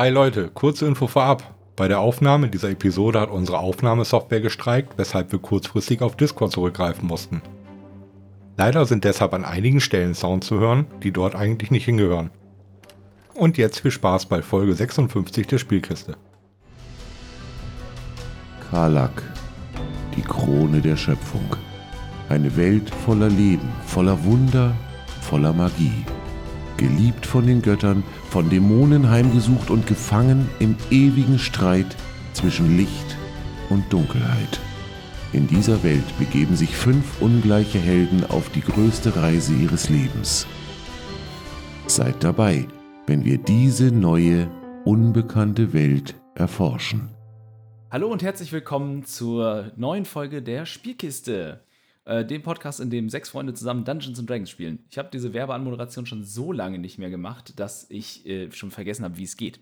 Hi Leute, kurze Info vorab. Bei der Aufnahme dieser Episode hat unsere Aufnahmesoftware gestreikt, weshalb wir kurzfristig auf Discord zurückgreifen mussten. Leider sind deshalb an einigen Stellen Sounds zu hören, die dort eigentlich nicht hingehören. Und jetzt viel Spaß bei Folge 56 der Spielkiste. Karlak, die Krone der Schöpfung. Eine Welt voller Leben, voller Wunder, voller Magie. Geliebt von den Göttern, von Dämonen heimgesucht und gefangen im ewigen Streit zwischen Licht und Dunkelheit. In dieser Welt begeben sich fünf ungleiche Helden auf die größte Reise ihres Lebens. Seid dabei, wenn wir diese neue, unbekannte Welt erforschen. Hallo und herzlich willkommen zur neuen Folge der Spielkiste, äh, dem Podcast, in dem sechs Freunde zusammen Dungeons Dragons spielen. Ich habe diese Werbeanmoderation schon so lange nicht mehr gemacht, dass ich äh, schon vergessen habe, wie es geht.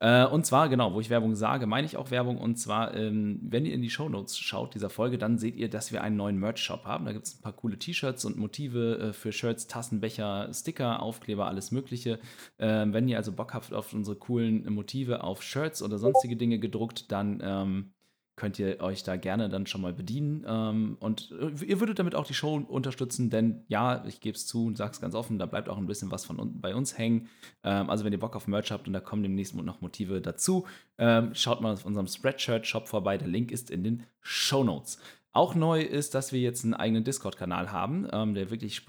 Äh, und zwar, genau, wo ich Werbung sage, meine ich auch Werbung. Und zwar, ähm, wenn ihr in die Shownotes schaut dieser Folge, dann seht ihr, dass wir einen neuen Merch-Shop haben. Da gibt es ein paar coole T-Shirts und Motive äh, für Shirts, Tassen, Becher, Sticker, Aufkleber, alles Mögliche. Äh, wenn ihr also Bock habt auf unsere coolen Motive auf Shirts oder sonstige Dinge gedruckt, dann ähm, könnt ihr euch da gerne dann schon mal bedienen. Ähm, und äh, ihr würdet damit auch die Show unterstützen, denn ja, ich gebe es zu und sage es ganz offen, da bleibt auch ein bisschen was von bei uns hängen. Ähm, also wenn ihr Bock auf Merch habt und da kommen demnächst noch Motive dazu, ähm, schaut mal auf unserem Spreadshirt-Shop vorbei. Der Link ist in den Show Notes. Auch neu ist, dass wir jetzt einen eigenen Discord-Kanal haben, ähm, der wirklich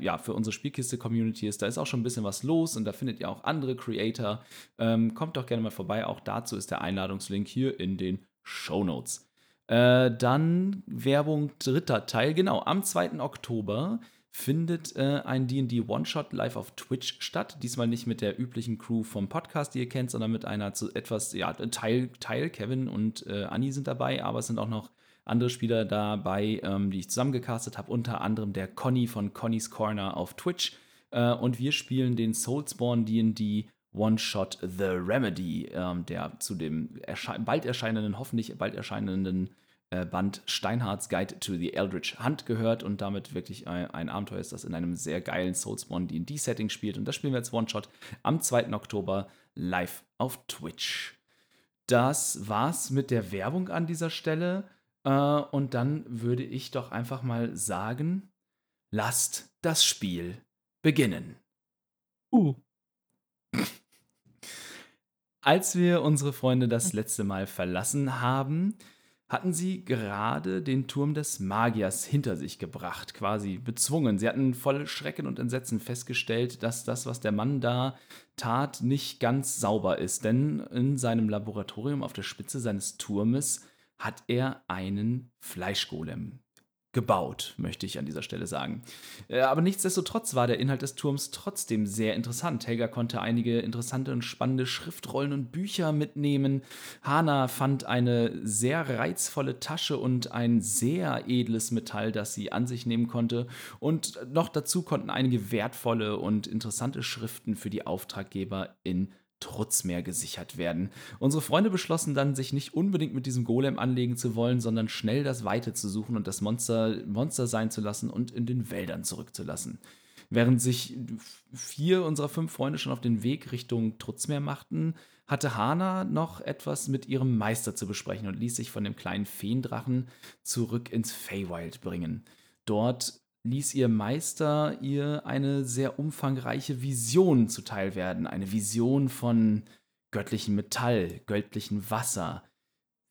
ja, für unsere Spielkiste-Community ist. Da ist auch schon ein bisschen was los und da findet ihr auch andere Creator. Ähm, kommt doch gerne mal vorbei. Auch dazu ist der Einladungslink hier in den Show Notes. Äh, dann Werbung dritter Teil. Genau, am 2. Oktober findet äh, ein D&D One-Shot live auf Twitch statt. Diesmal nicht mit der üblichen Crew vom Podcast, die ihr kennt, sondern mit einer zu etwas, ja, Teil, Teil Kevin und äh, Anni sind dabei, aber es sind auch noch andere Spieler dabei, ähm, die ich zusammengecastet habe, unter anderem der Conny von Conny's Corner auf Twitch. Äh, und wir spielen den Soulspawn D&D One-Shot The Remedy, ähm, der zu dem ersche bald erscheinenden, hoffentlich bald erscheinenden äh, Band Steinhardts Guide to the Eldritch Hunt gehört und damit wirklich ein, ein Abenteuer ist, das in einem sehr geilen Soulspawn D&D-Setting spielt. Und das spielen wir als One-Shot am 2. Oktober live auf Twitch. Das war's mit der Werbung an dieser Stelle. Äh, und dann würde ich doch einfach mal sagen, lasst das Spiel beginnen. Uh. Als wir unsere Freunde das letzte Mal verlassen haben, hatten sie gerade den Turm des Magiers hinter sich gebracht, quasi bezwungen. Sie hatten voll Schrecken und Entsetzen festgestellt, dass das, was der Mann da tat, nicht ganz sauber ist. Denn in seinem Laboratorium auf der Spitze seines Turmes hat er einen Fleischgolem gebaut, möchte ich an dieser Stelle sagen. Äh, aber nichtsdestotrotz war der Inhalt des Turms trotzdem sehr interessant. Helga konnte einige interessante und spannende Schriftrollen und Bücher mitnehmen. Hana fand eine sehr reizvolle Tasche und ein sehr edles Metall, das sie an sich nehmen konnte. Und noch dazu konnten einige wertvolle und interessante Schriften für die Auftraggeber in Trutzmeer gesichert werden. Unsere Freunde beschlossen dann, sich nicht unbedingt mit diesem Golem anlegen zu wollen, sondern schnell das Weite zu suchen und das Monster Monster sein zu lassen und in den Wäldern zurückzulassen. Während sich vier unserer fünf Freunde schon auf den Weg Richtung Trutzmeer machten, hatte Hana noch etwas mit ihrem Meister zu besprechen und ließ sich von dem kleinen Feendrachen zurück ins Feywild bringen. Dort ließ ihr Meister ihr eine sehr umfangreiche Vision zuteil werden. Eine Vision von göttlichem Metall, göttlichem Wasser,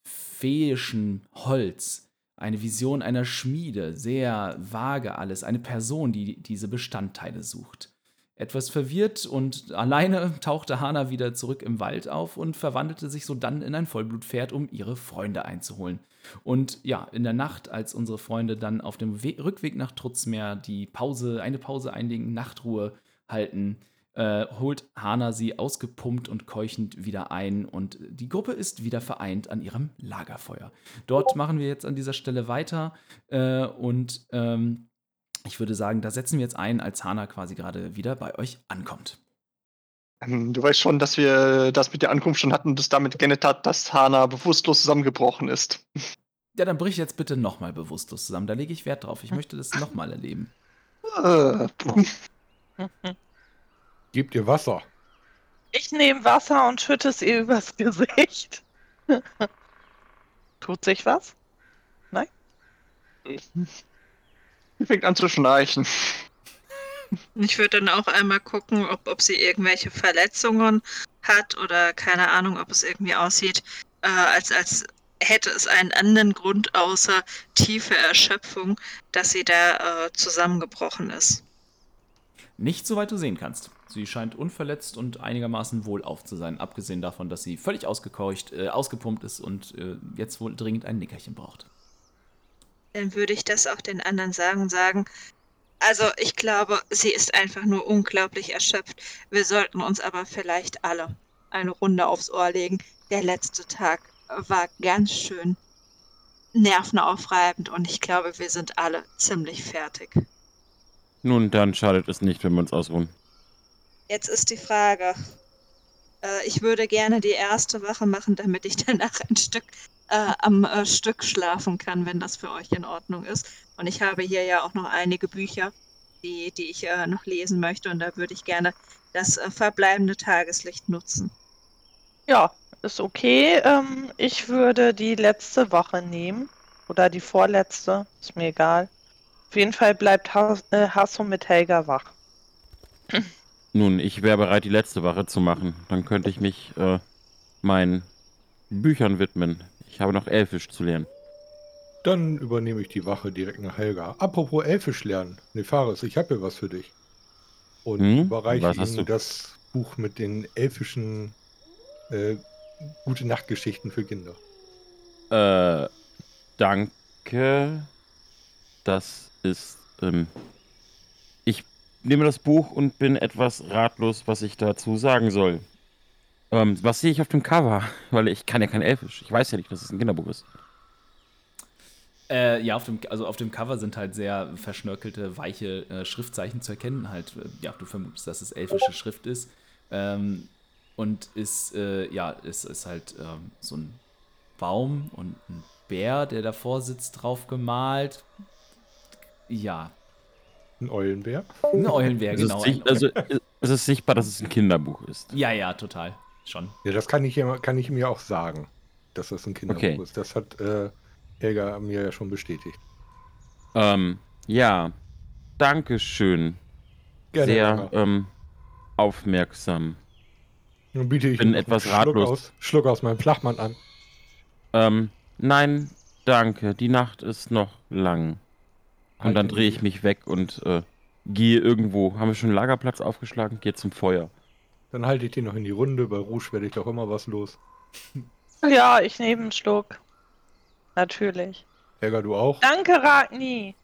feeischen Holz. Eine Vision einer Schmiede, sehr vage alles. Eine Person, die diese Bestandteile sucht. Etwas verwirrt und alleine tauchte Hana wieder zurück im Wald auf und verwandelte sich sodann in ein Vollblutpferd, um ihre Freunde einzuholen. Und ja, in der Nacht, als unsere Freunde dann auf dem We Rückweg nach Trutzmeer die Pause, eine Pause einlegen, Nachtruhe halten, äh, holt Hana sie ausgepumpt und keuchend wieder ein und die Gruppe ist wieder vereint an ihrem Lagerfeuer. Dort machen wir jetzt an dieser Stelle weiter äh, und ähm, ich würde sagen, da setzen wir jetzt ein, als Hana quasi gerade wieder bei euch ankommt. Ähm, du weißt schon, dass wir das mit der Ankunft schon hatten und das damit geendet hat, dass Hana bewusstlos zusammengebrochen ist. Ja, dann brich jetzt bitte nochmal bewusstlos zusammen. Da lege ich Wert drauf. Ich möchte das nochmal erleben. Gebt ihr Wasser. Ich nehme Wasser und schütte es ihr übers Gesicht. Tut sich was? Sie fängt an zu schnarchen. Ich würde dann auch einmal gucken, ob, ob sie irgendwelche Verletzungen hat oder keine Ahnung, ob es irgendwie aussieht, äh, als, als hätte es einen anderen Grund außer tiefe Erschöpfung, dass sie da äh, zusammengebrochen ist. Nicht soweit du sehen kannst. Sie scheint unverletzt und einigermaßen wohlauf zu sein, abgesehen davon, dass sie völlig ausgekeucht, äh, ausgepumpt ist und äh, jetzt wohl dringend ein Nickerchen braucht. Dann würde ich das auch den anderen sagen und sagen, also ich glaube, sie ist einfach nur unglaublich erschöpft. Wir sollten uns aber vielleicht alle eine Runde aufs Ohr legen. Der letzte Tag war ganz schön nervenaufreibend und ich glaube, wir sind alle ziemlich fertig. Nun, dann schadet es nicht, wenn wir uns ausruhen. Jetzt ist die Frage. Äh, ich würde gerne die erste Wache machen, damit ich danach ein Stück äh, am äh, Stück schlafen kann, wenn das für euch in Ordnung ist. Und ich habe hier ja auch noch einige Bücher, die, die ich äh, noch lesen möchte. Und da würde ich gerne das äh, verbleibende Tageslicht nutzen. Ja, ist okay. Ähm, ich würde die letzte Woche nehmen. Oder die vorletzte. Ist mir egal. Auf jeden Fall bleibt Has äh, Hasso mit Helga wach. Nun, ich wäre bereit, die letzte Wache zu machen. Dann könnte ich mich äh, meinen Büchern widmen. Ich habe noch Elfisch zu lernen. Dann übernehme ich die Wache direkt nach Helga. Apropos Elfisch lernen. Nefaris, ich habe hier was für dich. Und Hm? überreiche Ihnen das Buch mit den elfischen äh, Gute Nachtgeschichten für Kinder. Äh, danke. Das ist, ähm, ich nehme das Buch und bin etwas ratlos, was ich dazu sagen soll. Ähm, was sehe ich auf dem Cover? Weil ich kann ja kein Elfisch. Ich weiß ja nicht, dass es ein Kinderbuch ist. Äh, ja, auf dem, also auf dem Cover sind halt sehr verschnörkelte, weiche äh, Schriftzeichen zu erkennen. Halt, äh, ja, du vermutest, dass es elfische Schrift ist. Ähm, und ist, äh, ja, ist, ist halt ähm, so ein Baum und ein Bär, der davor sitzt, drauf gemalt. Ja, Ein Eulenbär. ein Eulenbär, es, genau. sich- ein also, es ist sichtbar, dass es ein Kinderbuch ist. ja, ja, total. Schon. Ja, das kann ich, ja- kann ich mir auch sagen, dass das ein Kinderbuch Okay. ist. Das hat äh, Helga mir ja schon bestätigt. Ähm, ja. Dankeschön. Gerne. Sehr ähm, aufmerksam. Nun biete ich bin etwas einen Schluck ratlos. aus, Schluck aus meinem Flachmann an. Ähm, nein, danke. Die Nacht ist noch lang. Und dann Halten drehe ich mich weg und äh, gehe irgendwo. Haben wir schon einen Lagerplatz aufgeschlagen? Gehe zum Feuer. Dann halte ich die noch in die Runde. Bei Rouge werde ich doch immer was los. Ja, ich nehme einen Schluck. Natürlich. Helga, du auch? Danke, Ragni.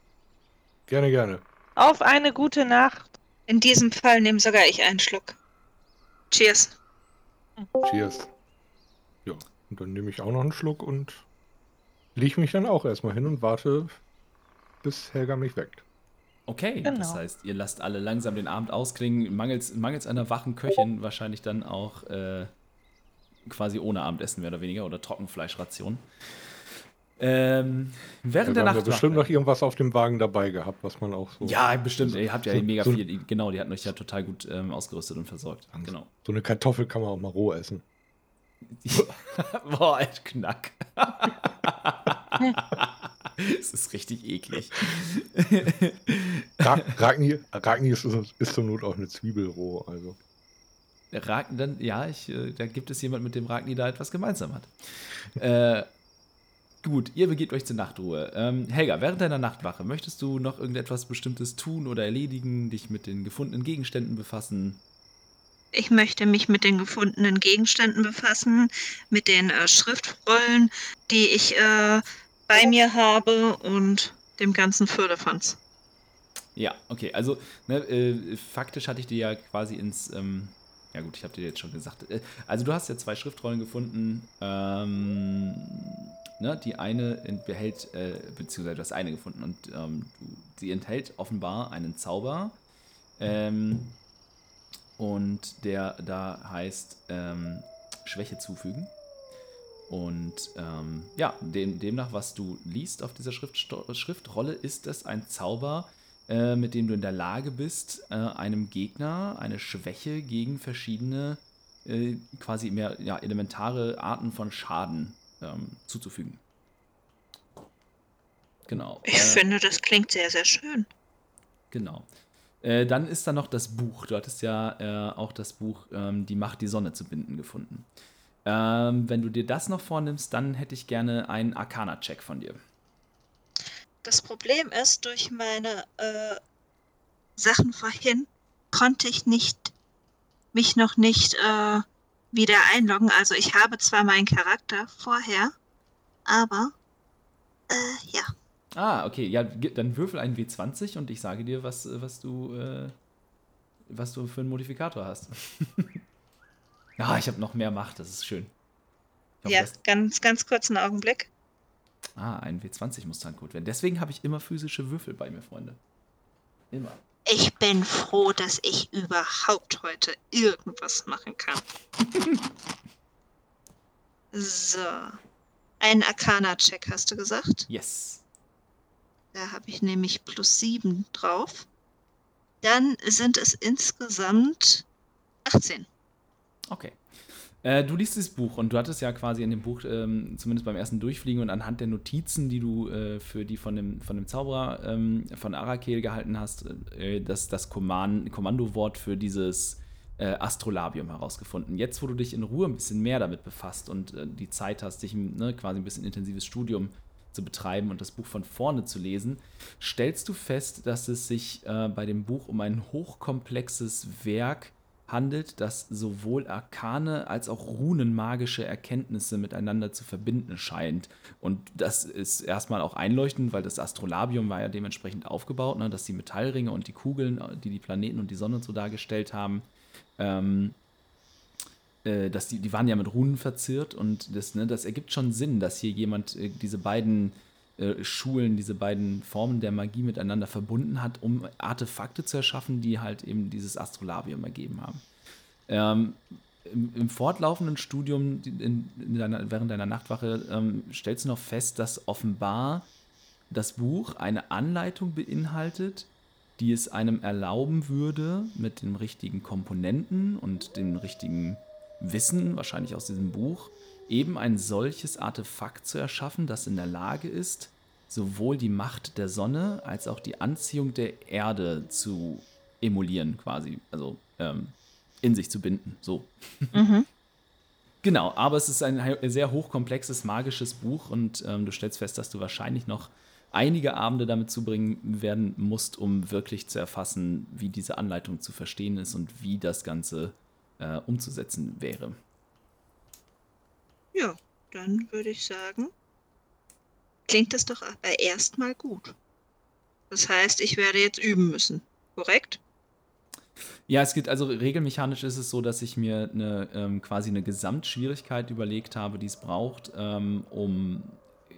Gerne, gerne. Auf eine gute Nacht. In diesem Fall nehme sogar ich einen Schluck. Cheers. Cheers. Ja, und dann nehme ich auch noch einen Schluck und lege mich dann auch erstmal hin und warte, bis Helga mich weckt. Okay, Genau. das heißt, ihr lasst alle langsam den Abend ausklingen, mangels, mangels einer wachen Köchin wahrscheinlich dann auch äh, quasi ohne Abendessen mehr oder weniger oder Trockenfleischration. Ähm, während Helga der haben wir Nacht. bestimmt noch irgendwas auf dem Wagen dabei gehabt, was man auch so. ja, bestimmt. Ihr habt ja so- mega so- viel. Genau, die hatten euch ja total gut ähm, ausgerüstet und versorgt. Genau. So eine Kartoffel kann man auch mal roh essen. Boah, ein Knack. Es ist richtig eklig. Ra Ragni, Ragni ist, ist zur Not auch eine Zwiebel roh. Also. Ragni, dann, ja, ich, äh, da gibt es jemand, mit dem Ragni da etwas gemeinsam hat. äh, gut, ihr begebt euch zur Nachtruhe. Ähm, Helga, während deiner Nachtwache, möchtest du noch irgendetwas Bestimmtes tun oder erledigen, dich mit den gefundenen Gegenständen befassen? Ich möchte mich mit den gefundenen Gegenständen befassen, mit den äh, Schriftrollen, die ich äh, bei mir habe und dem ganzen Firlefanz. Ja, okay, also ne, äh, faktisch hatte ich dir ja quasi ins, ähm, ja gut, ich habe dir jetzt schon gesagt, äh, also du hast ja zwei Schriftrollen gefunden, ähm, ne, die eine behält, äh, beziehungsweise du hast eine gefunden und ähm, sie enthält offenbar einen Zauber, ähm, und der da heißt ähm, Schwäche zufügen. Und ähm, ja, dem, demnach, was du liest auf dieser Schriftsto Schriftrolle, ist es ein Zauber, äh, mit dem du in der Lage bist, äh, einem Gegner eine Schwäche gegen verschiedene äh, quasi mehr ja, elementare Arten von Schaden ähm, zuzufügen. Genau. Ich äh, finde, das klingt sehr, sehr schön. Genau. Äh, dann ist da noch das Buch. Du hattest ja äh, auch das Buch ähm, Die Macht, die Sonne zu binden gefunden. Ähm, wenn du dir das noch vornimmst, dann hätte ich gerne einen Arcana-Check von dir. Das Problem ist, durch meine äh, Sachen vorhin konnte ich nicht mich noch nicht äh, wieder einloggen. Also ich habe zwar meinen Charakter vorher, aber äh, ja. Ah, okay. Ja, dann würfel einen W20 und ich sage dir, was, äh, was du, äh, was du für einen Modifikator hast. ah, ich habe noch mehr Macht, das ist schön. Hoffe, Ja, ganz, ganz kurz einen Augenblick. ah, ein W20 muss dann gut werden. Deswegen habe ich immer physische Würfel bei mir, Freunde. Immer. Ich bin froh, dass ich überhaupt heute irgendwas machen kann. so. Ein Arcana-Check hast du gesagt? Yes. Da habe ich nämlich plus 7 drauf. Dann sind es insgesamt 18. Okay. Äh, du liest dieses Buch und du hattest ja quasi in dem Buch, ähm, zumindest beim ersten Durchfliegen und anhand der Notizen, die du äh, für die von dem, von dem Zauberer ähm, von Arakel gehalten hast, äh, das, das Kommand Kommandowort für dieses äh, Astrolabium herausgefunden. Jetzt, wo du dich in Ruhe ein bisschen mehr damit befasst und äh, die Zeit hast, dich ne, quasi ein bisschen intensives Studium zu betreiben und das Buch von vorne zu lesen, stellst du fest, dass es sich äh, bei dem Buch um ein hochkomplexes Werk handelt, das sowohl arkane als auch runenmagische Erkenntnisse miteinander zu verbinden scheint. Und das ist erstmal auch einleuchtend, weil das Astrolabium war ja dementsprechend aufgebaut, ne, dass die Metallringe und die Kugeln, die die Planeten und die Sonne so dargestellt haben, ähm, äh, dass die, die waren ja mit Runen verziert und das, ne, das ergibt schon Sinn, dass hier jemand äh, diese beiden äh, Schulen, diese beiden Formen der Magie miteinander verbunden hat, um Artefakte zu erschaffen, die halt eben dieses Astrolabium ergeben haben. Ähm, im, Im fortlaufenden Studium in, in deiner, während deiner Nachtwache ähm, stellst du noch fest, dass offenbar das Buch eine Anleitung beinhaltet, die es einem erlauben würde, mit den richtigen Komponenten und dem richtigen Wissen, wahrscheinlich aus diesem Buch, eben ein solches Artefakt zu erschaffen, das in der Lage ist, sowohl die Macht der Sonne als auch die Anziehung der Erde zu emulieren, quasi, also ähm, in sich zu binden. So. Mhm. Genau, aber es ist ein sehr hochkomplexes, magisches Buch und ähm, du stellst fest, dass du wahrscheinlich noch einige Abende damit zubringen werden musst, um wirklich zu erfassen, wie diese Anleitung zu verstehen ist und wie das Ganze äh, umzusetzen wäre. Ja, dann würde ich sagen, klingt das doch aber erstmal gut. Das heißt, ich werde jetzt üben müssen, korrekt? Ja, es gibt also regelmechanisch ist es so, dass ich mir eine, ähm, quasi eine Gesamtschwierigkeit überlegt habe, die es braucht, ähm, um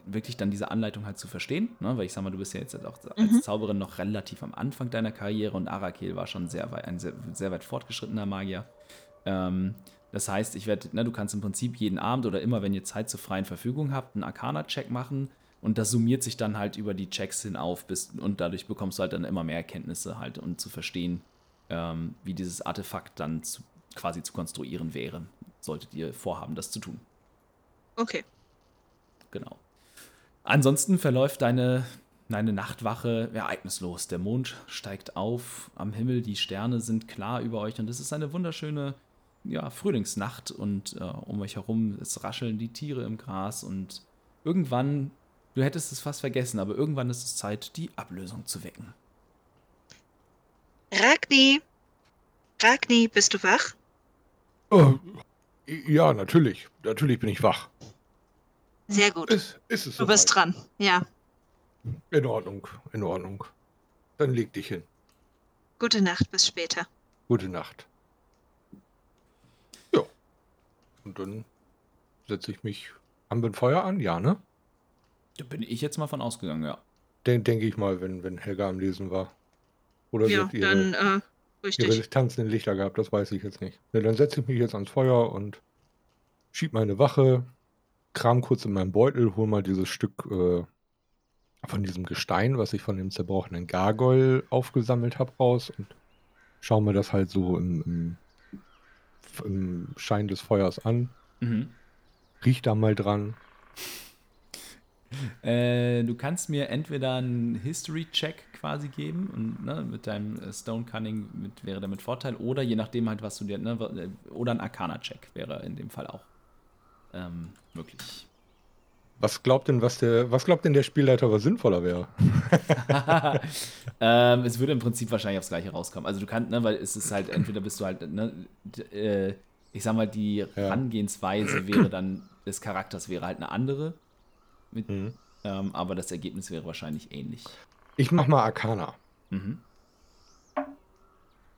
wirklich dann diese Anleitung halt zu verstehen. Ne? Weil ich sag mal, du bist ja jetzt halt auch als Mhm. Zauberin noch relativ am Anfang deiner Karriere und Arakel war schon sehr weit, ein sehr, sehr weit fortgeschrittener Magier. Ähm, das heißt, ich werde, ne, du kannst im Prinzip jeden Abend oder immer, wenn ihr Zeit zur freien Verfügung habt, einen Arcana-Check machen und das summiert sich dann halt über die Checks hinauf bis, und dadurch bekommst du halt dann immer mehr Erkenntnisse halt und zu verstehen, ähm, wie dieses Artefakt dann zu, quasi zu konstruieren wäre, solltet ihr vorhaben, das zu tun. Okay. Genau. Ansonsten verläuft deine, deine Nachtwache ereignislos. Der Mond steigt auf am Himmel, die Sterne sind klar über euch und es ist eine wunderschöne ja, Frühlingsnacht und äh, um euch herum es rascheln die Tiere im Gras und irgendwann, du hättest es fast vergessen, aber irgendwann ist es Zeit, die Ablösung zu wecken. Ragni! Ragni, bist du wach? Oh, ja, natürlich. Natürlich bin ich wach. Sehr gut. Ist, ist es Du bist dran. Ja. In Ordnung, in Ordnung. Dann leg dich hin. Gute Nacht, bis später. Gute Nacht. Ja. Und dann setze ich mich am ein Feuer an, ja, ne? Da bin ich jetzt mal von ausgegangen, ja. Den denke ich mal, wenn, wenn Helga am Lesen war. Oder Ja, sie ihre, dann, äh, richtig. ihre tanzenden Lichter gehabt, das weiß ich jetzt nicht. Ne, dann setze ich mich jetzt ans Feuer und schieb meine Wache, kram kurz in meinen Beutel, hol mal dieses Stück äh, von diesem Gestein, was ich von dem zerbrochenen Gargoyle aufgesammelt habe, raus und schau mir das halt so im, im im Schein des Feuers an, Mhm. riech da mal dran. Äh, du kannst mir entweder einen History-Check quasi geben und ne, mit deinem äh, Stone Cunning mit, wäre der mit Vorteil oder je nachdem halt, was du dir, ne, äh, oder ein Arcana-Check wäre in dem Fall auch ähm, möglich. Was glaubt denn, was der, was glaubt denn der Spielleiter, was sinnvoller wäre? ähm, es würde im Prinzip wahrscheinlich aufs Gleiche rauskommen. Also du kannst, ne, weil es ist halt, entweder bist du halt, ne, äh, ich sag mal, die Ja. Herangehensweise wäre dann, des Charakters wäre halt eine andere, mit, Mhm. ähm, aber das Ergebnis wäre wahrscheinlich ähnlich. Ich mach mal Arcana. Mhm.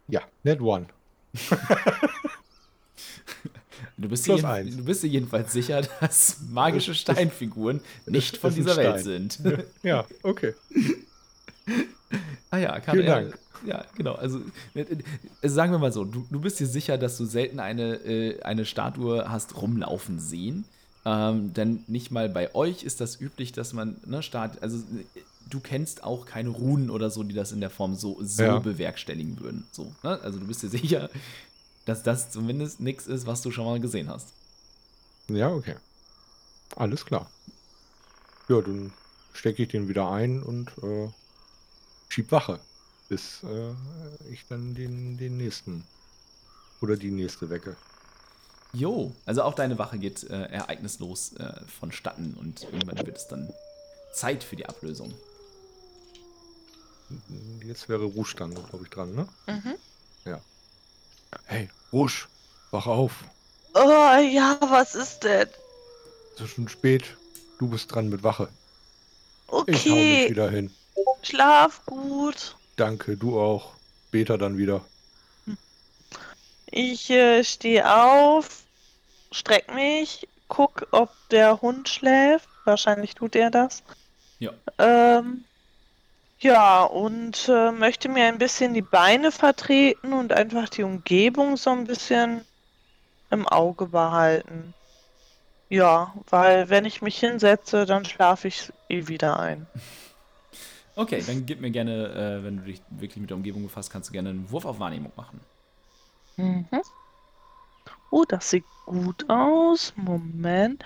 Ja, net one. Du bist, jeden, du bist dir jedenfalls sicher, dass magische Steinfiguren nicht von dieser Welt sind. Ja, okay. ah ja, kann Vielen er. Dank. Ja, genau. Also, äh, äh, sagen wir mal so, du, du bist dir sicher, dass du selten eine, äh, eine Statue hast rumlaufen sehen. Ähm, denn nicht mal bei euch ist das üblich, dass man, ne, Stat also du kennst auch keine Runen oder so, die das in der Form so, so Ja. bewerkstelligen würden. So, ne? Also du bist dir sicher, dass das zumindest nichts ist, was du schon mal gesehen hast. Ja, okay. Alles klar. Ja, dann stecke ich den wieder ein und äh, schieb Wache, bis äh, ich dann den, den nächsten oder die nächste wecke. Jo, also auch deine Wache geht äh, ereignislos äh, vonstatten und irgendwann wird es dann Zeit für die Ablösung. Jetzt wäre dann, glaube ich, dran, ne? Mhm. Hey, Rouge, wach auf. Oh ja, was ist denn? Es ist schon spät. Du bist dran mit Wache. Ich hau mich Okay, wieder hin. schlaf gut. Danke, du auch. Später dann wieder. Ich äh, stehe auf, streck mich, guck, ob der Hund schläft. Wahrscheinlich tut er das. Ja. Ähm, ja, und äh, möchte mir ein bisschen die Beine vertreten und einfach die Umgebung so ein bisschen im Auge behalten. Ja, weil wenn ich mich hinsetze, dann schlafe ich eh wieder ein. Okay, dann gib mir gerne, äh, wenn du dich wirklich mit der Umgebung befasst, kannst du gerne einen Wurf auf Wahrnehmung machen. Mhm. Oh, das sieht gut aus. Moment.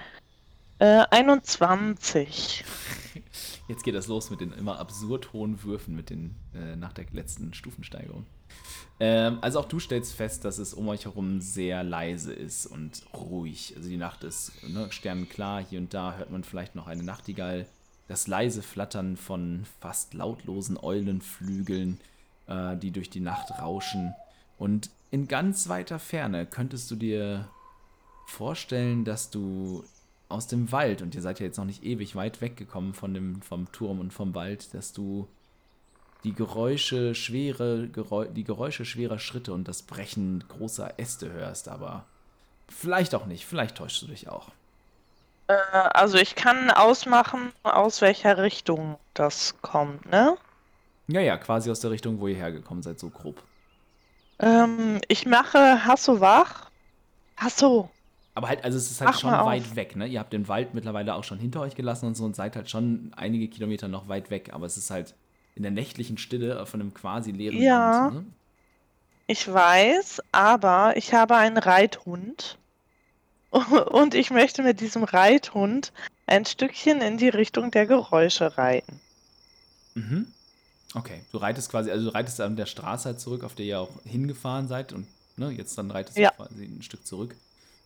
Äh, 21. Jetzt geht das los mit den immer absurd hohen Würfen mit den, äh, nach der letzten Stufensteigerung. Ähm, also auch du stellst fest, dass es um euch herum sehr leise ist und ruhig. Also die Nacht ist ne, sternenklar. Hier und da hört man vielleicht noch eine Nachtigall. Das leise Flattern von fast lautlosen Eulenflügeln, äh, die durch die Nacht rauschen. Und in ganz weiter Ferne könntest du dir vorstellen, dass du aus dem Wald, und ihr seid ja jetzt noch nicht ewig weit weggekommen von dem, vom Turm und vom Wald, dass du die Geräusche schwere, Geräu die Geräusche schwerer Schritte und das Brechen großer Äste hörst, aber vielleicht auch nicht, vielleicht täuschst du dich auch. Äh, also ich kann ausmachen, aus welcher Richtung das kommt, ne? Ja, ja, quasi aus der Richtung, wo ihr hergekommen seid, so grob. Ähm, ich mache Hasso wach. Hasso. Aber halt, also es ist halt Mach schon weit auf. weg, ne? Ihr habt den Wald mittlerweile auch schon hinter euch gelassen und so und seid halt schon einige Kilometer noch weit weg, aber es ist halt in der nächtlichen Stille von einem quasi leeren Ja. Land. Ne? Ich weiß, aber ich habe einen Reithund. Und ich möchte mit diesem Reithund ein Stückchen in die Richtung der Geräusche reiten. Mhm. Okay, du reitest quasi, also du reitest an der Straße halt zurück, auf der ihr auch hingefahren seid und ne, jetzt dann reitest Ja. du quasi ein Stück zurück.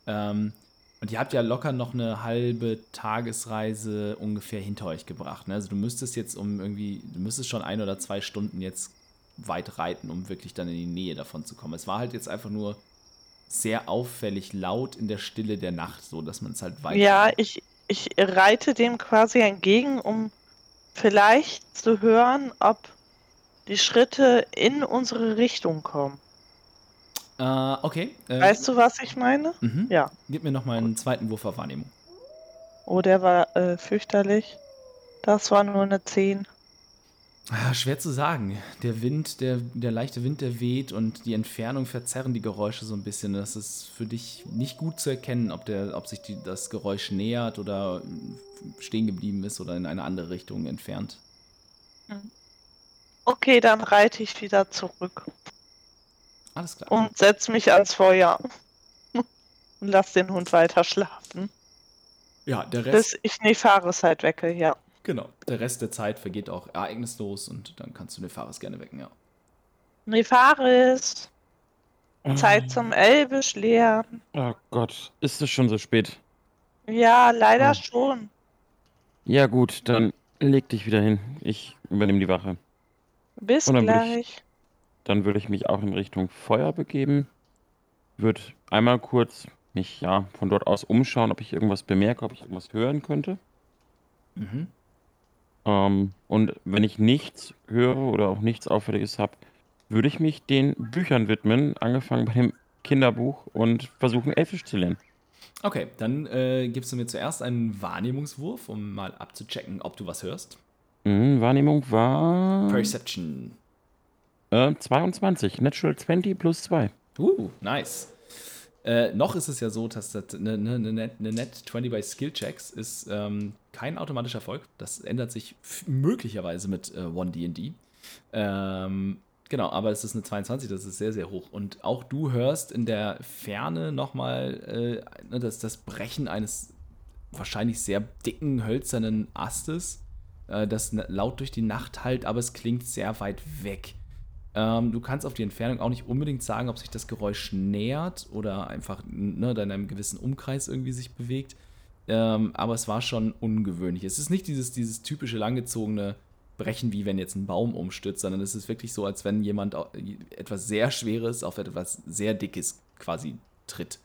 Ähm, und ihr habt ja locker noch eine halbe Tagesreise ungefähr hinter euch gebracht. Ne? Also du müsstest jetzt um irgendwie, du müsstest schon ein oder zwei Stunden jetzt weit reiten, um wirklich dann in die Nähe davon zu kommen. Es war halt jetzt einfach nur sehr auffällig laut in der Stille der Nacht, so dass man es halt weit. Ja, ich, ich reite dem quasi entgegen, um vielleicht zu hören, ob die Schritte in unsere Richtung kommen. Äh, okay. Äh, Weißt du, was ich meine? mhm. Ja. Gib mir noch mal einen zweiten Wurf auf Wahrnehmung. Oh, der war äh, fürchterlich. Das war nur eine 10. Ah, schwer zu sagen. Der Wind, der, der leichte Wind, der weht und die Entfernung verzerren die Geräusche so ein bisschen. Das ist für dich nicht gut zu erkennen, ob, der, ob sich die, das Geräusch nähert oder stehen geblieben ist oder in eine andere Richtung entfernt. Okay, dann reite ich wieder zurück Alles klar. und setze mich ans Feuer. und lass den Hund weiter schlafen. Ja, der Rest, Bis ich Nefaris halt wecke, ja. genau, der Rest der Zeit vergeht auch ereignislos und dann kannst du den Fahrers gerne wecken, ja. Nefaris, Zeit zum Elbisch lernen. Oh Gott, ist es schon so spät? Ja, leider Ja. schon. Ja gut, dann leg dich wieder hin. Ich übernehme die Wache. Bis gleich. Dann würde ich mich auch in Richtung Feuer begeben. Würde einmal kurz mich ja von dort aus umschauen, ob ich irgendwas bemerke, ob ich irgendwas hören könnte. Mhm. Ähm, und wenn ich nichts höre oder auch nichts Auffälliges habe, würde ich mich den Büchern widmen, angefangen bei dem Kinderbuch und versuchen, Elfisch zu lernen. Okay, dann äh, gibst du mir zuerst einen Wahrnehmungswurf, um mal abzuchecken, ob du was hörst. Mhm, Wahrnehmung war Perception. Äh, 22, Natural 20 plus 2. Uh, nice. Äh, noch ist es ja so, dass das eine, eine, eine, Net, eine Net 20 bei Skillchecks ist ähm, kein automatischer Erfolg. Das ändert sich möglicherweise mit äh, 1D&D. Ähm, genau, aber es ist eine 22, das ist sehr, sehr hoch. Und auch du hörst in der Ferne nochmal äh, ne, das, das Brechen eines wahrscheinlich sehr dicken, hölzernen Astes, äh, das laut durch die Nacht halt, aber es klingt sehr weit weg. Ähm, du kannst auf die Entfernung auch nicht unbedingt sagen, ob sich das Geräusch nähert oder einfach ne, in einem gewissen Umkreis irgendwie sich bewegt. Ähm, aber es war schon ungewöhnlich. Es ist nicht dieses, dieses typische langgezogene Brechen, wie wenn jetzt ein Baum umstürzt, sondern es ist wirklich so, als wenn jemand etwas sehr Schweres auf etwas sehr Dickes quasi tritt.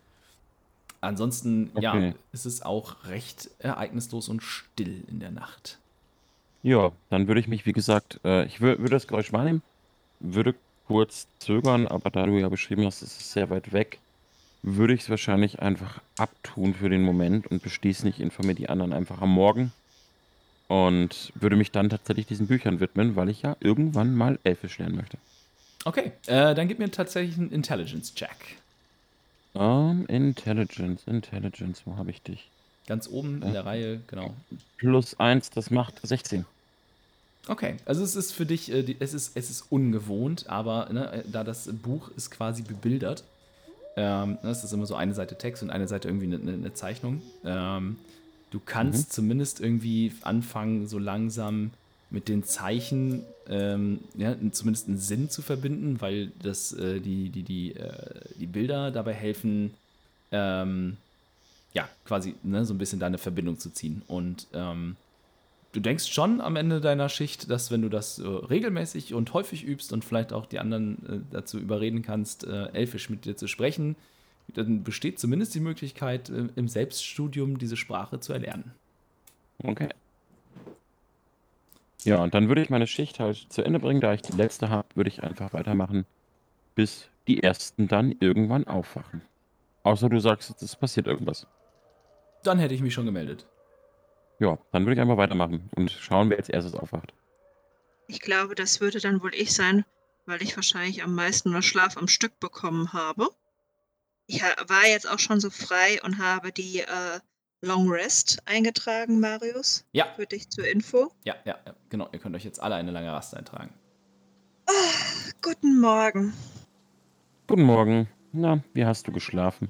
Ansonsten, ja, Okay. ist es auch recht ereignislos und still in der Nacht. Ja, dann würde ich mich, wie gesagt, äh, ich wür würde das Geräusch wahrnehmen, würde kurz zögern, aber da du ja beschrieben hast, es ist sehr weit weg, würde ich es wahrscheinlich einfach abtun für den Moment und beschließe, ich informiere die anderen einfach am Morgen und würde mich dann tatsächlich diesen Büchern widmen, weil ich ja irgendwann mal Elfisch lernen möchte. Okay, äh, dann gib mir tatsächlich einen Intelligence-Check. Ähm, Intelligence, Intelligence, wo habe ich dich? Ganz oben in der Reihe, genau. Plus 1, das macht 16. Okay, also es ist für dich, äh, die, es, ist, es ist ungewohnt, aber ne, äh, da das Buch ist quasi bebildert, ähm, ne, es ist immer so eine Seite Text und eine Seite irgendwie eine, eine, eine Zeichnung. Ähm, du kannst zumindest irgendwie anfangen, so langsam mit den Zeichen ähm, ja, zumindest einen Sinn zu verbinden, weil das, äh, die, die, die, äh, die Bilder dabei helfen, ähm, ja, quasi ne, so ein bisschen deine Verbindung zu ziehen. Und ähm, du denkst schon am Ende deiner Schicht, dass wenn du das äh, regelmäßig und häufig übst und vielleicht auch die anderen äh, dazu überreden kannst, äh, Elfisch mit dir zu sprechen, dann besteht zumindest die Möglichkeit, äh, im Selbststudium diese Sprache zu erlernen. Okay. Ja, und dann würde ich meine Schicht halt zu Ende bringen, da ich die letzte habe, würde ich einfach weitermachen, bis die ersten dann irgendwann aufwachen. Außer du sagst, es passiert irgendwas. Dann hätte ich mich schon gemeldet. Ja, dann würde ich einfach weitermachen und schauen, wer als erstes aufwacht. Ich glaube, das würde dann wohl ich sein, weil ich wahrscheinlich am meisten nur Schlaf am Stück bekommen habe. Ich war jetzt auch schon so frei und habe die äh, Long Rest eingetragen, Marius. Ja, Für dich zur Info. ja, ja, ja, genau. Ihr könnt euch jetzt alle eine lange Rast eintragen. Ah, guten Morgen. Guten Morgen. Na, wie hast du geschlafen?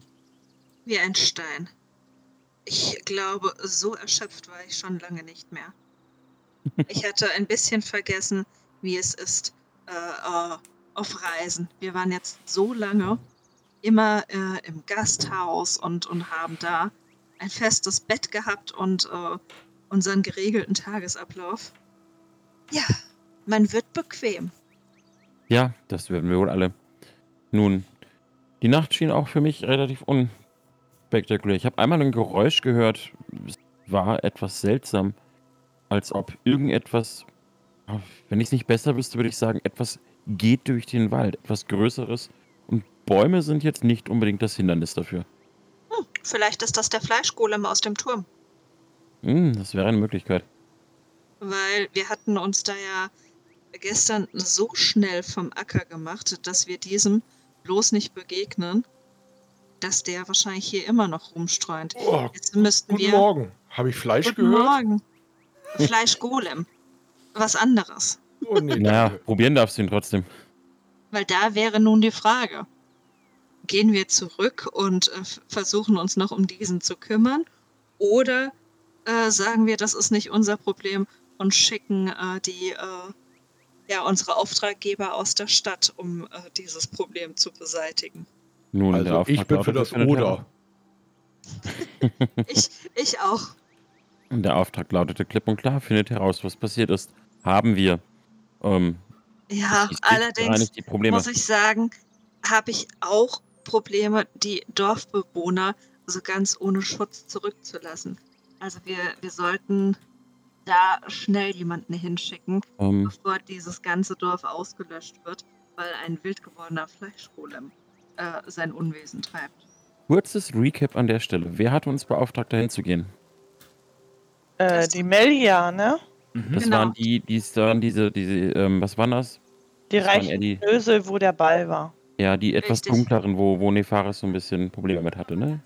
Wie ein Stein. Ich glaube, so erschöpft war ich schon lange nicht mehr. Ich hatte ein bisschen vergessen, wie es ist äh, äh, auf Reisen. Wir waren jetzt so lange immer äh, im Gasthaus und, und haben da ein festes Bett gehabt und äh, unseren geregelten Tagesablauf. Ja, man wird bequem. Ja, das werden wir wohl alle. Nun, die Nacht schien auch für mich relativ unspektakulär. Ich habe einmal ein Geräusch gehört, es war etwas seltsam, als ob irgendetwas, wenn ich es nicht besser wüsste, würde ich sagen, etwas geht durch den Wald, etwas Größeres. Und Bäume sind jetzt nicht unbedingt das Hindernis dafür. Hm, vielleicht ist das der Fleischgolem aus dem Turm. Hm, das wäre eine Möglichkeit. Weil wir hatten uns da ja gestern so schnell vom Acker gemacht, dass wir diesem bloß nicht begegnen, dass der wahrscheinlich hier immer noch rumstreunt. Oh, Jetzt müssten guten wir. Morgen. Habe ich Fleisch Guten gehört? Morgen. Fleischgolem. Was anderes. Oh, nee, Naja, probieren darfst du ihn trotzdem. Weil da wäre nun die Frage. gehen wir zurück und äh, versuchen uns noch um diesen zu kümmern? Oder äh, sagen wir, das ist nicht unser Problem und schicken äh, die, äh, ja, unsere Auftraggeber aus der Stadt, um äh, dieses Problem zu beseitigen? Nun, der Also ich Auftrag bin für lautet, das findet Oder. Ich, ich auch. heraus- Der Auftrag lautete klipp und klar, findet heraus, was passiert ist. Haben wir. Ähm, Ja, allerdings bereinigt die Probleme. muss ich sagen, habe ich auch Probleme, die Dorfbewohner so ganz ohne Schutz zurückzulassen. Also wir, wir sollten da schnell jemanden hinschicken, ähm, bevor dieses ganze Dorf ausgelöscht wird, weil ein wild gewordener Fleischgolem äh, sein Unwesen treibt. kurzes Recap an der Stelle. Wer hat uns beauftragt, dahin zu gehen? Äh, die Melia, ne? Mhm. Das Genau. waren die, die waren diese, diese, ähm, was waren das? Die Das reichen eher die, Ösel, wo der Ball war. ja, die etwas Richtig. dunkleren, wo, wo Nefaris so ein bisschen Probleme mit hatte, ne?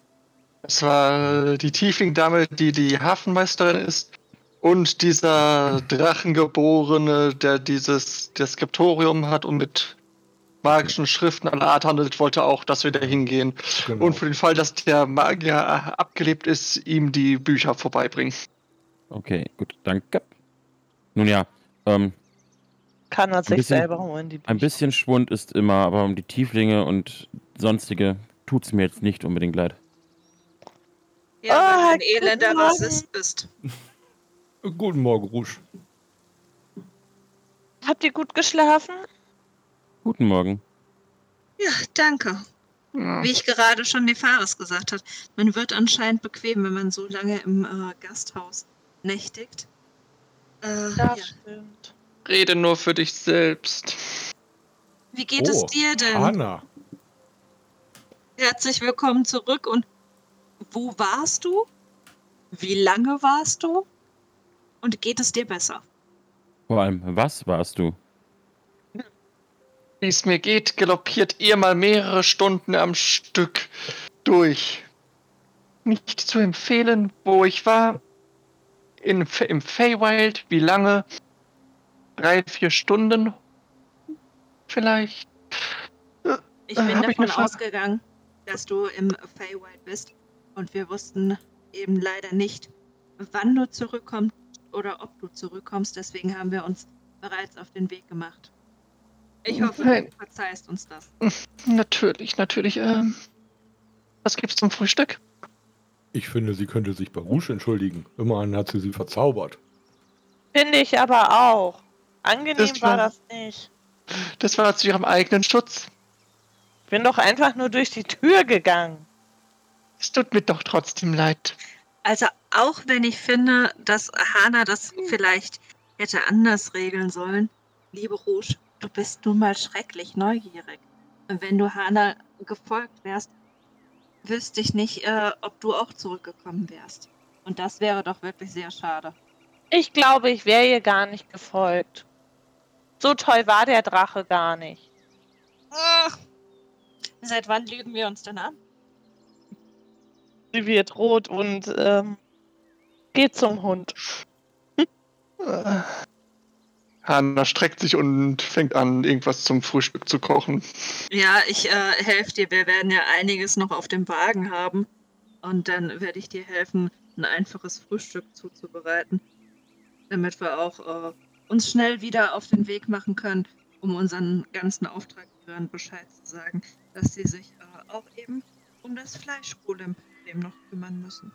Es war die Tiefling-Dame, die die Hafenmeisterin ist. Und dieser Drachengeborene, der dieses das Skriptorium hat und mit magischen Schriften aller Art handelt, wollte auch, dass wir da hingehen. Genau. Und für den Fall, dass der Magier abgelebt ist, ihm die Bücher vorbeibringen. Okay, gut, danke. Nun ja, ähm, Kann er sich bisschen- selber holen, die ein Bücher. bisschen Schwund ist immer, aber um die Tieflinge und sonstige tut's mir jetzt nicht unbedingt leid. Ja, weil du ein elender Morgen. Rassist bist. Guten Morgen, Rouge. Habt ihr gut geschlafen? Guten Morgen. Ja, danke. Ja. Wie ich gerade schon Nefaris gesagt hat, man wird anscheinend bequem, wenn man so lange im äh, Gasthaus nächtigt. Äh, ja. Das stimmt. Rede nur für dich selbst. Wie geht es Oh, dir denn? Hanna. Herzlich willkommen zurück und wo warst du? Wie lange warst du? Und geht es dir besser? Vor allem, was warst du? Wie es mir geht, galoppiert ihr mal mehrere Stunden am Stück durch. Nicht zu empfehlen, wo ich war. In, Im Feywild, wie lange? Drei, vier Stunden? Vielleicht. Ich Äh, bin hab ich davon Frage? ausgegangen, dass du im Feywild bist und wir wussten eben leider nicht, wann du zurückkommst oder ob du zurückkommst. Deswegen haben wir uns bereits auf den Weg gemacht. Ich hoffe, Nein. du verzeihst uns das. Natürlich, natürlich. Ähm, was gibt's zum Frühstück? Ich finde, sie könnte sich bei Rouge entschuldigen. Immerhin hat sie sie verzaubert. Finde ich aber auch. Angenehm Das war war- das nicht. Das war zu ihrem eigenen Schutz. Bin doch einfach nur durch die Tür gegangen. Es tut mir doch trotzdem leid. Also auch wenn ich finde, dass Hana das vielleicht hätte anders regeln sollen, liebe Rouge, du bist nun mal schrecklich neugierig. Und wenn du Hana gefolgt wärst, wüsste ich nicht, äh, ob du auch zurückgekommen wärst. Und das wäre doch wirklich sehr schade. Ich glaube, ich wäre ihr gar nicht gefolgt. So toll war der Drache gar nicht. Ach, seit wann lügen wir uns denn an? Sie wird rot und ähm, geht zum Hund. Hanna streckt sich und fängt an, irgendwas zum Frühstück zu kochen. Ja, ich äh, helfe dir. Wir werden ja einiges noch auf dem Wagen haben. Und dann werde ich dir helfen, ein einfaches Frühstück zuzubereiten. Damit wir auch äh, uns schnell wieder auf den Weg machen können, um unseren ganzen Auftraggebern Bescheid zu sagen, dass sie sich äh, auch eben um das Fleischgolem-Problem noch kümmern müssen.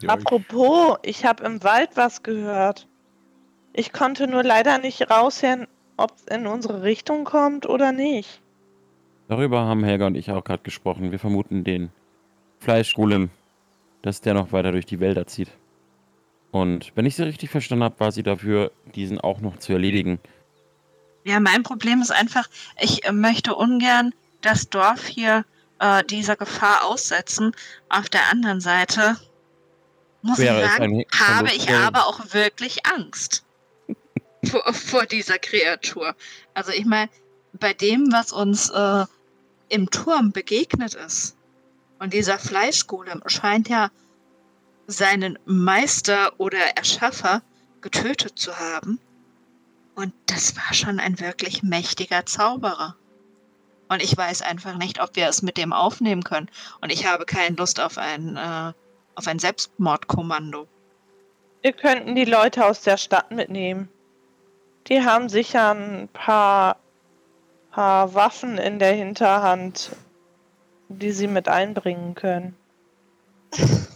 Ja, ich, Apropos, ich habe im Wald was gehört. Ich konnte nur leider nicht raushören, ob es in unsere Richtung kommt oder nicht. Darüber haben Helga und ich auch gerade gesprochen. Wir vermuten den Fleischgolem, dass der noch weiter durch die Wälder zieht. Und wenn ich sie richtig verstanden habe, war sie dafür, diesen auch noch zu erledigen. Ja, mein Problem ist einfach, ich äh, möchte ungern das Dorf hier äh, dieser Gefahr aussetzen. Auf der anderen Seite muss Wäre ich sagen, habe ich aber auch wirklich Angst vor, vor dieser Kreatur. Also ich meine, bei dem, was uns äh, im Turm begegnet ist, und dieser Fleischgolem scheint ja seinen Meister oder Erschaffer getötet zu haben. Und das war schon ein wirklich mächtiger Zauberer. Und ich weiß einfach nicht, ob wir es mit dem aufnehmen können. Und ich habe keine Lust auf ein, äh, auf ein Selbstmordkommando. Wir könnten die Leute aus der Stadt mitnehmen. Die haben sicher ein paar, paar Waffen in der Hinterhand, die sie mit einbringen können.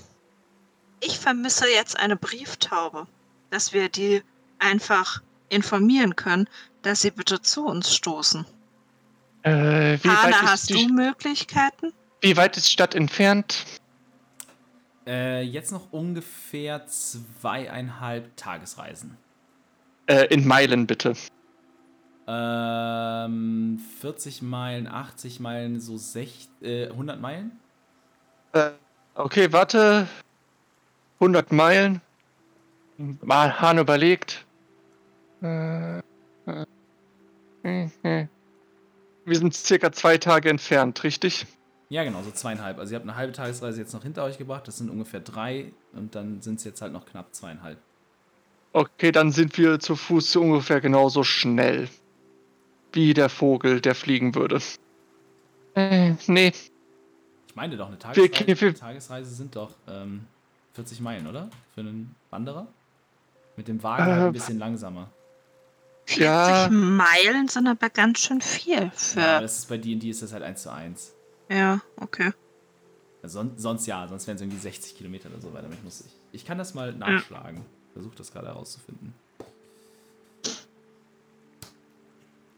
Ich vermisse jetzt eine Brieftaube, dass wir die einfach informieren können, dass sie bitte zu uns stoßen. Äh, wie, weit Hanna, hast du Möglichkeiten? wie weit ist die Stadt entfernt? Äh, jetzt noch ungefähr zweieinhalb Tagesreisen. Äh, in Meilen bitte. Ähm, 40 Meilen, 80 Meilen, so 60, äh, 100 Meilen? Äh, okay, warte. 100 Meilen. Mal Hahn überlegt. Äh. Wir sind circa zwei Tage entfernt, richtig? Ja, genau, so zweieinhalb. Also ihr habt eine halbe Tagesreise jetzt noch hinter euch gebracht, das sind ungefähr drei und dann sind es jetzt halt noch knapp zweieinhalb. Okay, dann sind wir zu Fuß ungefähr genauso schnell. Wie der Vogel, der fliegen würde. Äh, nee. Ich meine doch, eine Wir- Tagesreise, wir- eine Tagesreise sind doch ähm, 40 Meilen, oder? Für einen Wanderer? Mit dem Wagen halt Äh, ein bisschen langsamer. 40 Ja. Meilen sind aber ganz schön viel für. Ja, Ja, das ist bei D&D ist das halt 1 zu 1. okay. Also son sonst ja, sonst wären es irgendwie 60 Kilometer oder so weiter. Ich, muss, ich, ich kann das mal nachschlagen. Versuche das gerade herauszufinden.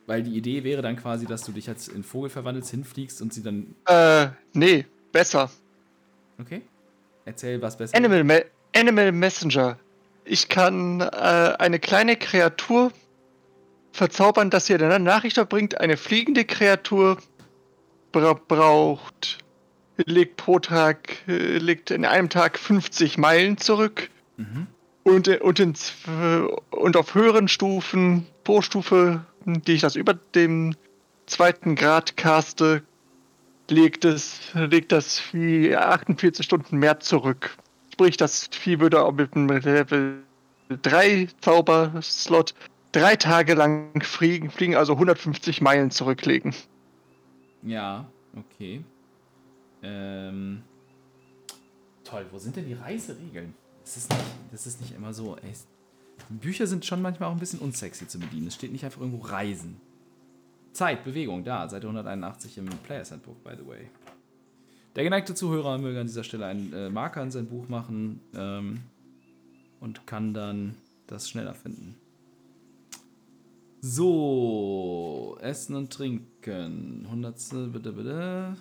Weil die Idee wäre dann quasi, dass du dich als in Vogel verwandelst, hinfliegst und sie dann. Äh, nee, besser. Okay? Erzähl, was besser Animal, Me Animal Messenger. Ich kann äh, eine kleine Kreatur verzaubern, dass sie eine Nachricht verbringt. Eine fliegende Kreatur bra braucht, legt pro Tag, äh, legt in einem Tag 50 Meilen zurück. Mhm. Und, äh, und, in, zw- und auf höheren Stufen, pro Stufe, die ich das über dem zweiten Grad caste, legt, es, legt das Vieh 48 Stunden mehr zurück. Sprich, das Vieh würde auch mit einem Level 3 Zauberslot drei Tage lang fliegen, fliegen, also 150 Meilen zurücklegen. Ja, okay. Ähm. Toll, wo sind denn die Reiseregeln? Das ist nicht, das ist nicht immer so. Ey, Bücher sind schon manchmal auch ein bisschen unsexy zu bedienen. Es steht nicht einfach irgendwo Reisen. Zeit, Bewegung, da, Seite 181 im Players Handbook, by the way. Der geneigte Zuhörer möge an dieser Stelle einen äh, Marker in sein Buch machen ähm, und kann dann das schneller finden. So, Essen und Trinken. Hundertstel, bitte, bitte.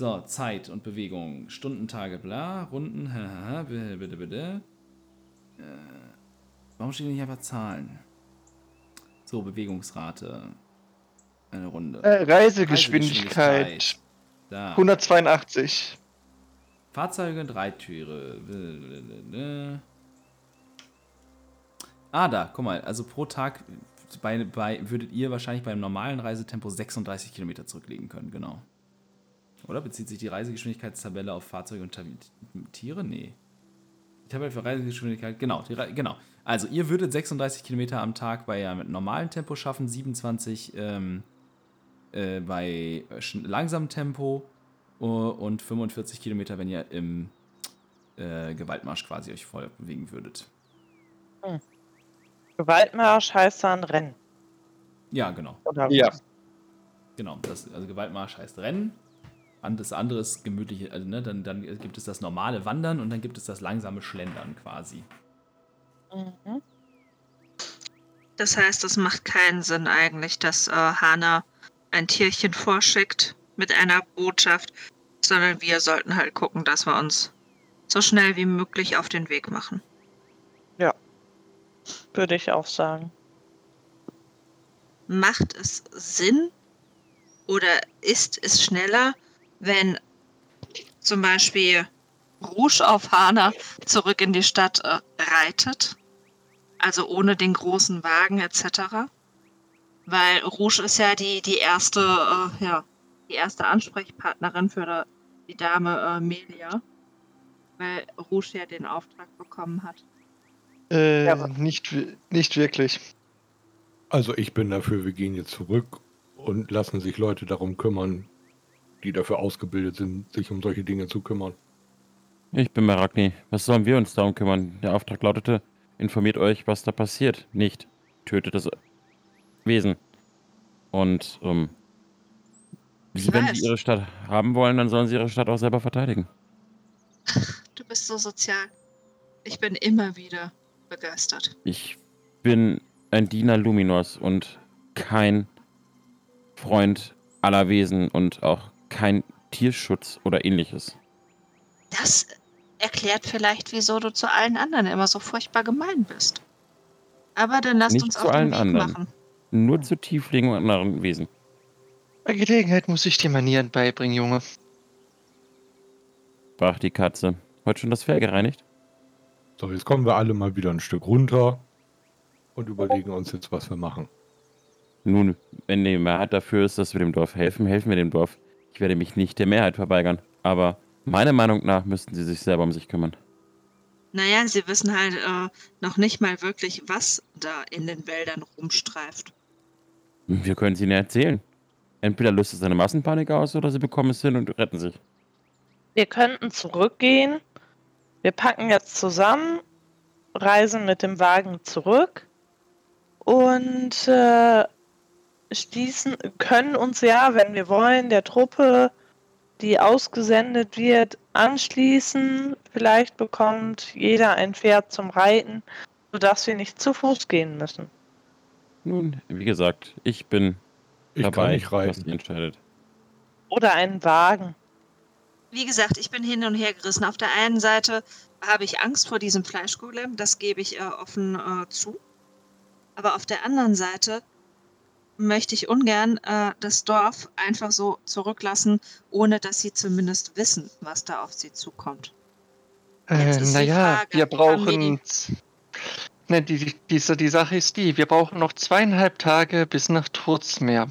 So, Zeit und Bewegung. Stundentage, bla. Runden, haha, bitte, bitte, bitte. Äh, warum stehen hier nicht einfach Zahlen? So, Bewegungsrate. Eine Runde. Äh, Reisegeschwindigkeit Reisegeschwindigkeit. Da. 182. Fahrzeuge, Dreitüre. Blablabla. Ah, da, guck mal. Also pro Tag bei, bei, würdet ihr wahrscheinlich beim normalen Reisetempo 36 Kilometer zurücklegen können, genau. Oder bezieht sich die Reisegeschwindigkeitstabelle auf Fahrzeuge und Tiere? Nee. Die Tabelle für Reisegeschwindigkeit, genau, die, Re- genau. Also ihr würdet 36 Kilometer am Tag bei ja, mit normalem Tempo schaffen, 27 ähm, äh, bei langsamem Tempo uh, und 45 Kilometer, wenn ihr im äh, Gewaltmarsch quasi euch voll bewegen würdet. Gewaltmarsch heißt dann Rennen. Ja, genau. Oder Ja. Genau. Das, also Gewaltmarsch heißt Rennen. Das andere ist gemütliche, also ne, dann, dann gibt es das normale Wandern und dann gibt es das langsame Schlendern quasi. Mhm. Das heißt, es macht keinen Sinn eigentlich, dass äh, Hana ein Tierchen vorschickt mit einer Botschaft, sondern wir sollten halt gucken, dass wir uns so schnell wie möglich auf den Weg machen. Würde ich auch sagen. Macht es Sinn oder ist es schneller, wenn zum Beispiel Rouge auf Hana zurück in die Stadt äh, reitet? Also ohne den großen Wagen etc. Weil Rouge ist ja die, die erste, äh, ja, die erste Ansprechpartnerin für die Dame äh, Melia. Weil Rouge ja den Auftrag bekommen hat. Äh, Ja, nicht, nicht wirklich. Also ich bin dafür, wir gehen jetzt zurück und lassen sich Leute darum kümmern, die dafür ausgebildet sind, sich um solche Dinge zu kümmern. Ich bin Merakni. Was sollen wir uns darum kümmern? Der Auftrag lautete, informiert euch, was da passiert. Nicht tötet das Wesen. Und ähm, Ich wenn weiß. sie ihre Stadt haben wollen, dann sollen sie ihre Stadt auch selber verteidigen. Du bist so sozial. Ich bin immer wieder begeistert. Ich bin ein Diener Luminors und kein Freund aller Wesen und auch kein Tierschutz oder ähnliches. Das erklärt vielleicht, wieso du zu allen anderen immer so furchtbar gemein bist. Aber dann lasst Nicht uns zu auf den allen Weg anderen. machen. Nur zu Tieflingen und anderen Wesen. Bei Gelegenheit muss ich dir Manieren beibringen, Junge. Brach die Katze. Heute schon das Fell gereinigt? So, jetzt kommen wir alle mal wieder ein Stück runter und überlegen uns jetzt, was wir machen. Nun, wenn die Mehrheit dafür ist, dass wir dem Dorf helfen, helfen wir dem Dorf. Ich werde mich nicht der Mehrheit verweigern. Aber meiner Meinung nach müssten sie sich selber um sich kümmern. Naja, sie wissen halt äh, noch nicht mal wirklich, was da in den Wäldern rumstreift. Wir können es ihnen erzählen. Entweder löst es eine Massenpanik aus oder sie bekommen es hin und retten sich. Wir könnten zurückgehen. Wir packen jetzt zusammen, reisen mit dem Wagen zurück und äh, schließen, können uns ja, wenn wir wollen, der Truppe, die ausgesendet wird, anschließen. Vielleicht bekommt jeder ein Pferd zum Reiten, sodass wir nicht zu Fuß gehen müssen. Nun, wie gesagt, ich bin Ich dabei, kann nicht was reiten. ihr entscheidet. Oder einen Wagen. Wie gesagt, ich bin hin und her gerissen. Auf der einen Seite habe ich Angst vor diesem Fleischgolem, das gebe ich äh, offen äh, zu. Aber auf der anderen Seite möchte ich ungern äh, das Dorf einfach so zurücklassen, ohne dass sie zumindest wissen, was da auf sie zukommt. Äh, naja, wir brauchen. Ne, die, die, die, die Sache ist die, wir brauchen noch zweieinhalb Tage bis nach Trutzmeer.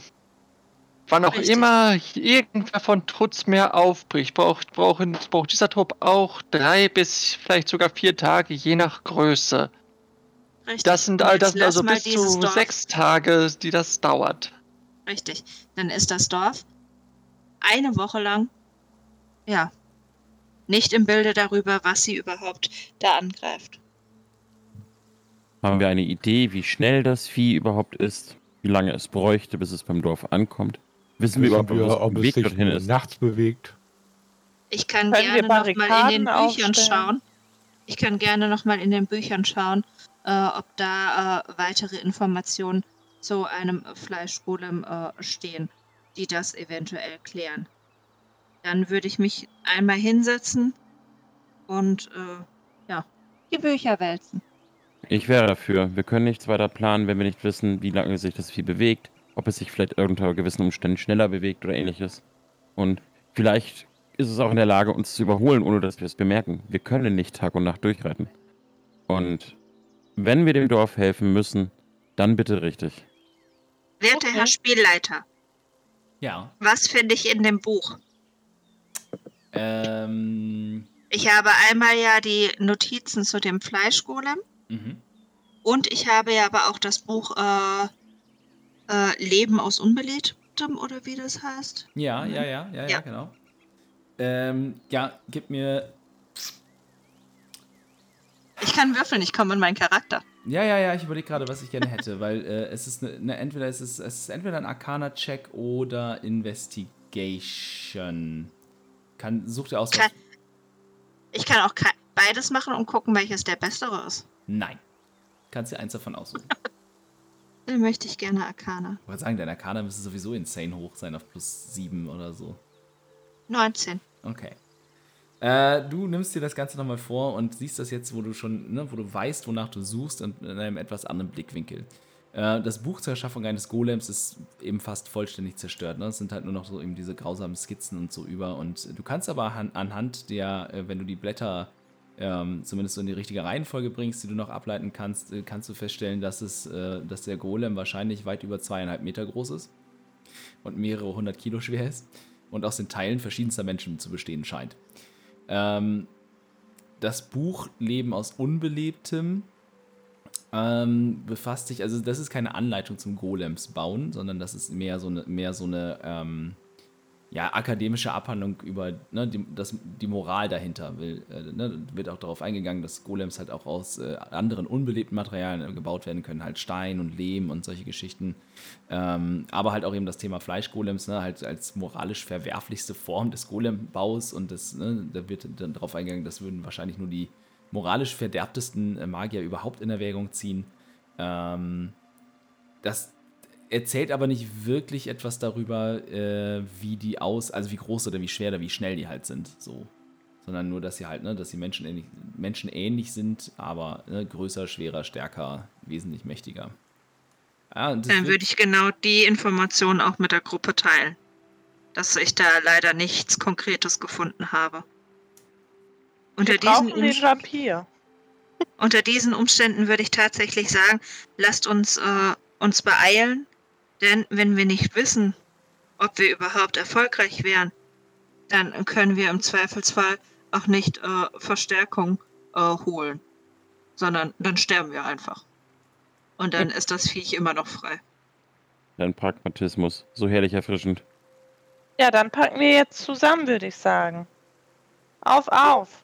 Wann auch Richtig. immer irgendwer von Trutzmeer aufbricht, braucht, brauchen, braucht dieser Trupp auch drei bis vielleicht sogar vier Tage, je nach Größe. Richtig. Das sind all das sind also bis zu Dorf- sechs Tage, die das dauert. Richtig. Dann ist das Dorf eine Woche lang, ja, nicht im Bilde darüber, was sie überhaupt da angreift. Haben wir eine Idee, wie schnell das Vieh überhaupt ist? Wie lange es bräuchte, bis es beim Dorf ankommt? Wissen wir überhaupt, wir, wo ob es sich dorthin ist? nachts bewegt? Ich kann Können wir gerne noch mal in den Büchern aufstellen? schauen. Ich kann gerne noch mal in den Büchern schauen, äh, ob da äh, weitere Informationen zu einem Fleischgolem äh, stehen, die das eventuell klären. Dann würde ich mich einmal hinsetzen und äh, ja, die Bücher wälzen. Ich wäre dafür. Wir können nichts weiter planen, wenn wir nicht wissen, wie lange sich das Vieh bewegt, ob es sich vielleicht unter gewissen Umständen schneller bewegt oder ähnliches. Und vielleicht ist es auch in der Lage, uns zu überholen, ohne dass wir es bemerken. Wir können nicht Tag und Nacht durchreiten. Und wenn wir dem Dorf helfen müssen, dann bitte richtig. Werte Okay. Herr Spielleiter, Ja. was finde ich in dem Buch? Ähm. Ich habe einmal ja die Notizen zu dem Fleischgolem. Mhm. Und ich habe ja aber auch das Buch äh, äh, Leben aus Unbelebtem oder wie das heißt. Ja, ja, ja, ja, ja, Ja. genau. Ähm, ja, gib mir. Ich kann würfeln, ich komme in meinen Charakter. Ja, ja, ja, ich überlege gerade, was ich gerne hätte, weil äh, es ist ne, ne, entweder es ist, es ist entweder ein Arcana-Check oder Investigation. Kann, such dir aus. Kann- Ich kann auch beides machen und gucken, welches der bessere ist. Nein. Kannst dir eins davon aussuchen. Dann möchte ich gerne Arcana. Ich wollte sagen, dein Arcana müsste sowieso insane hoch sein auf plus 7 oder so. 19. Okay. Äh, du nimmst dir das Ganze nochmal vor und siehst das jetzt, wo du schon, ne, wo du weißt, wonach du suchst und in einem etwas anderen Blickwinkel. Äh, das Buch zur Erschaffung eines Golems ist eben fast vollständig zerstört. Ne? Es sind halt nur noch so eben diese grausamen Skizzen und so über. Und du kannst aber an, anhand der, äh, wenn du die Blätter ähm, zumindest so in die richtige Reihenfolge bringst, die du noch ableiten kannst, äh, kannst du feststellen, dass, es, äh, dass der Golem wahrscheinlich weit über zweieinhalb Meter groß ist und mehrere hundert Kilo schwer ist und aus den Teilen verschiedenster Menschen zu bestehen scheint. Ähm, das Buch Leben aus Unbelebtem ähm, befasst sich, also das ist keine Anleitung zum Golems bauen, sondern das ist mehr so eine, mehr so eine ähm, ja, akademische Abhandlung über ne, die, das, die Moral dahinter. Will, äh, ne, wird auch darauf eingegangen, dass Golems halt auch aus äh, anderen unbelebten Materialien gebaut werden können, halt Stein und Lehm und solche Geschichten. Ähm, aber halt auch eben das Thema Fleischgolems, ne, halt als moralisch verwerflichste Form des Golembaus und das, ne, da wird dann darauf eingegangen, das würden wahrscheinlich nur die moralisch verderbtesten äh, Magier überhaupt in Erwägung ziehen. Ähm, das erzählt aber nicht wirklich etwas darüber, äh, wie die aus, also wie groß oder wie schwer oder wie schnell die halt sind, so. Sondern nur, dass sie halt, ne, dass sie menschenähnlich, menschenähnlich sind, aber ne, größer, schwerer, stärker, wesentlich mächtiger. Ja, Dann würde ich genau die Informationen auch mit der Gruppe teilen. Dass ich da leider nichts Konkretes gefunden habe. Unter Wir diesen den Vampir. Unter diesen Umständen würde ich tatsächlich sagen, lasst uns äh, uns beeilen denn wenn wir nicht wissen, ob wir überhaupt erfolgreich wären, dann können wir im Zweifelsfall auch nicht äh, Verstärkung äh, holen, sondern dann sterben wir einfach. Und dann ist das Viech immer noch frei. Dein Pragmatismus, so herrlich erfrischend. Ja, dann packen wir jetzt zusammen, würde ich sagen. Auf, auf!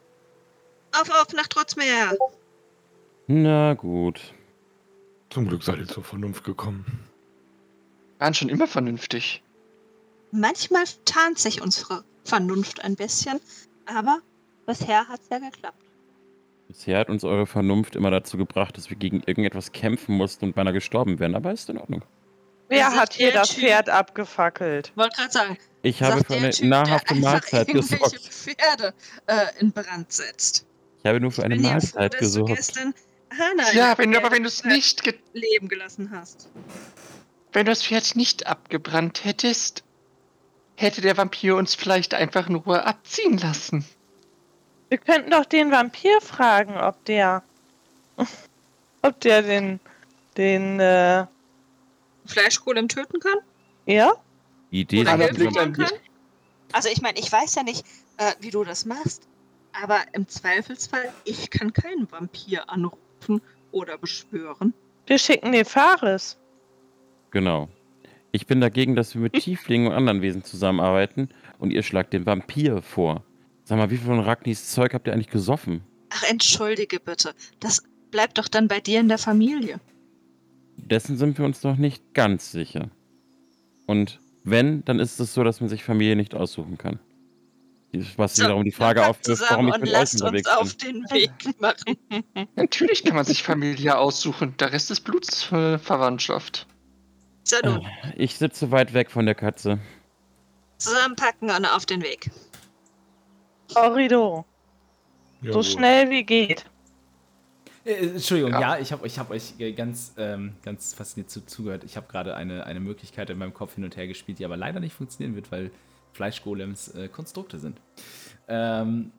Auf, auf, nach Trotzmeer! Na gut. Zum Glück seid ihr zur Vernunft gekommen waren schon immer vernünftig. Manchmal tarnt sich unsere Vernunft ein bisschen, aber bisher hat es ja geklappt. Bisher hat uns eure Vernunft immer dazu gebracht, dass wir gegen irgendetwas kämpfen mussten und beinahe gestorben wären, aber ist in Ordnung. Wer hat hier das typ, Pferd abgefackelt? Wollte gerade sagen. Ich habe für eine typ, nahrhafte Mahlzeit gesorgt. Pferde äh, in Brand setzt. Ich habe nur für eine Mahlzeit froh, gesorgt. ja, wenn, aber wenn du es nicht leben gelassen hast. Wenn du das Pferd nicht abgebrannt hättest, hätte der Vampir uns vielleicht einfach nur abziehen lassen. Wir könnten doch den Vampir fragen, ob der. ob der den. den. Äh Fleischgolem töten kann? Ja? Die Idee Oder helfen kann? Also, ich meine, ich weiß ja nicht, äh, wie du das machst, aber im Zweifelsfall, ich kann keinen Vampir anrufen oder beschwören. Wir schicken den Fares. Genau. Ich bin dagegen, dass wir mit Tieflingen und anderen Wesen zusammenarbeiten und ihr schlagt den Vampir vor. Sag mal, wie viel von Ragnis Zeug habt ihr eigentlich gesoffen? Ach, entschuldige bitte. Das bleibt doch dann bei dir in der Familie. Dessen sind wir uns noch nicht ganz sicher. Und wenn, dann ist es so, dass man sich Familie nicht aussuchen kann. Was so, wiederum die Frage aufwirft, warum ich mit euch unterwegs uns auf den Weg machen. Natürlich kann man sich Familie aussuchen. Der Rest ist Blutsverwandtschaft. So nun. Ich sitze weit weg von der Katze. Zusammenpacken und auf den Weg. Corridor. So schnell wie geht. Äh, Entschuldigung, ja, ja ich habe ich hab euch ganz, ähm, ganz fasziniert zu, zugehört. Ich habe gerade eine, eine Möglichkeit in meinem Kopf hin und her gespielt, die aber leider nicht funktionieren wird, weil Fleischgolems äh, Konstrukte sind. Ähm,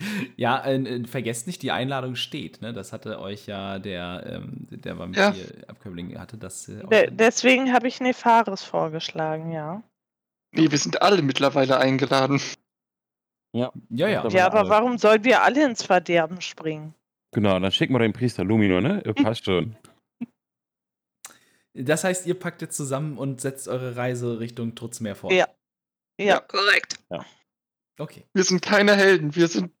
Ja, äh, vergesst nicht, die Einladung steht. Ne? Das hatte euch ja der, ähm, der Vampir-Abkömmling hatte das. Äh, De deswegen habe ich Nefaris vorgeschlagen, ja. Nee, wir sind alle mittlerweile eingeladen. Ja, ja, ja. Ja, aber alle. warum sollen wir alle ins Verderben springen? Genau, dann schicken wir den Priester Lumino, ne? Ihr passt schon. Das heißt, ihr packt jetzt zusammen und setzt eure Reise Richtung Trutzmeer fort. Ja. Ja, ja korrekt. Ja. Okay. Wir sind keine Helden, wir sind,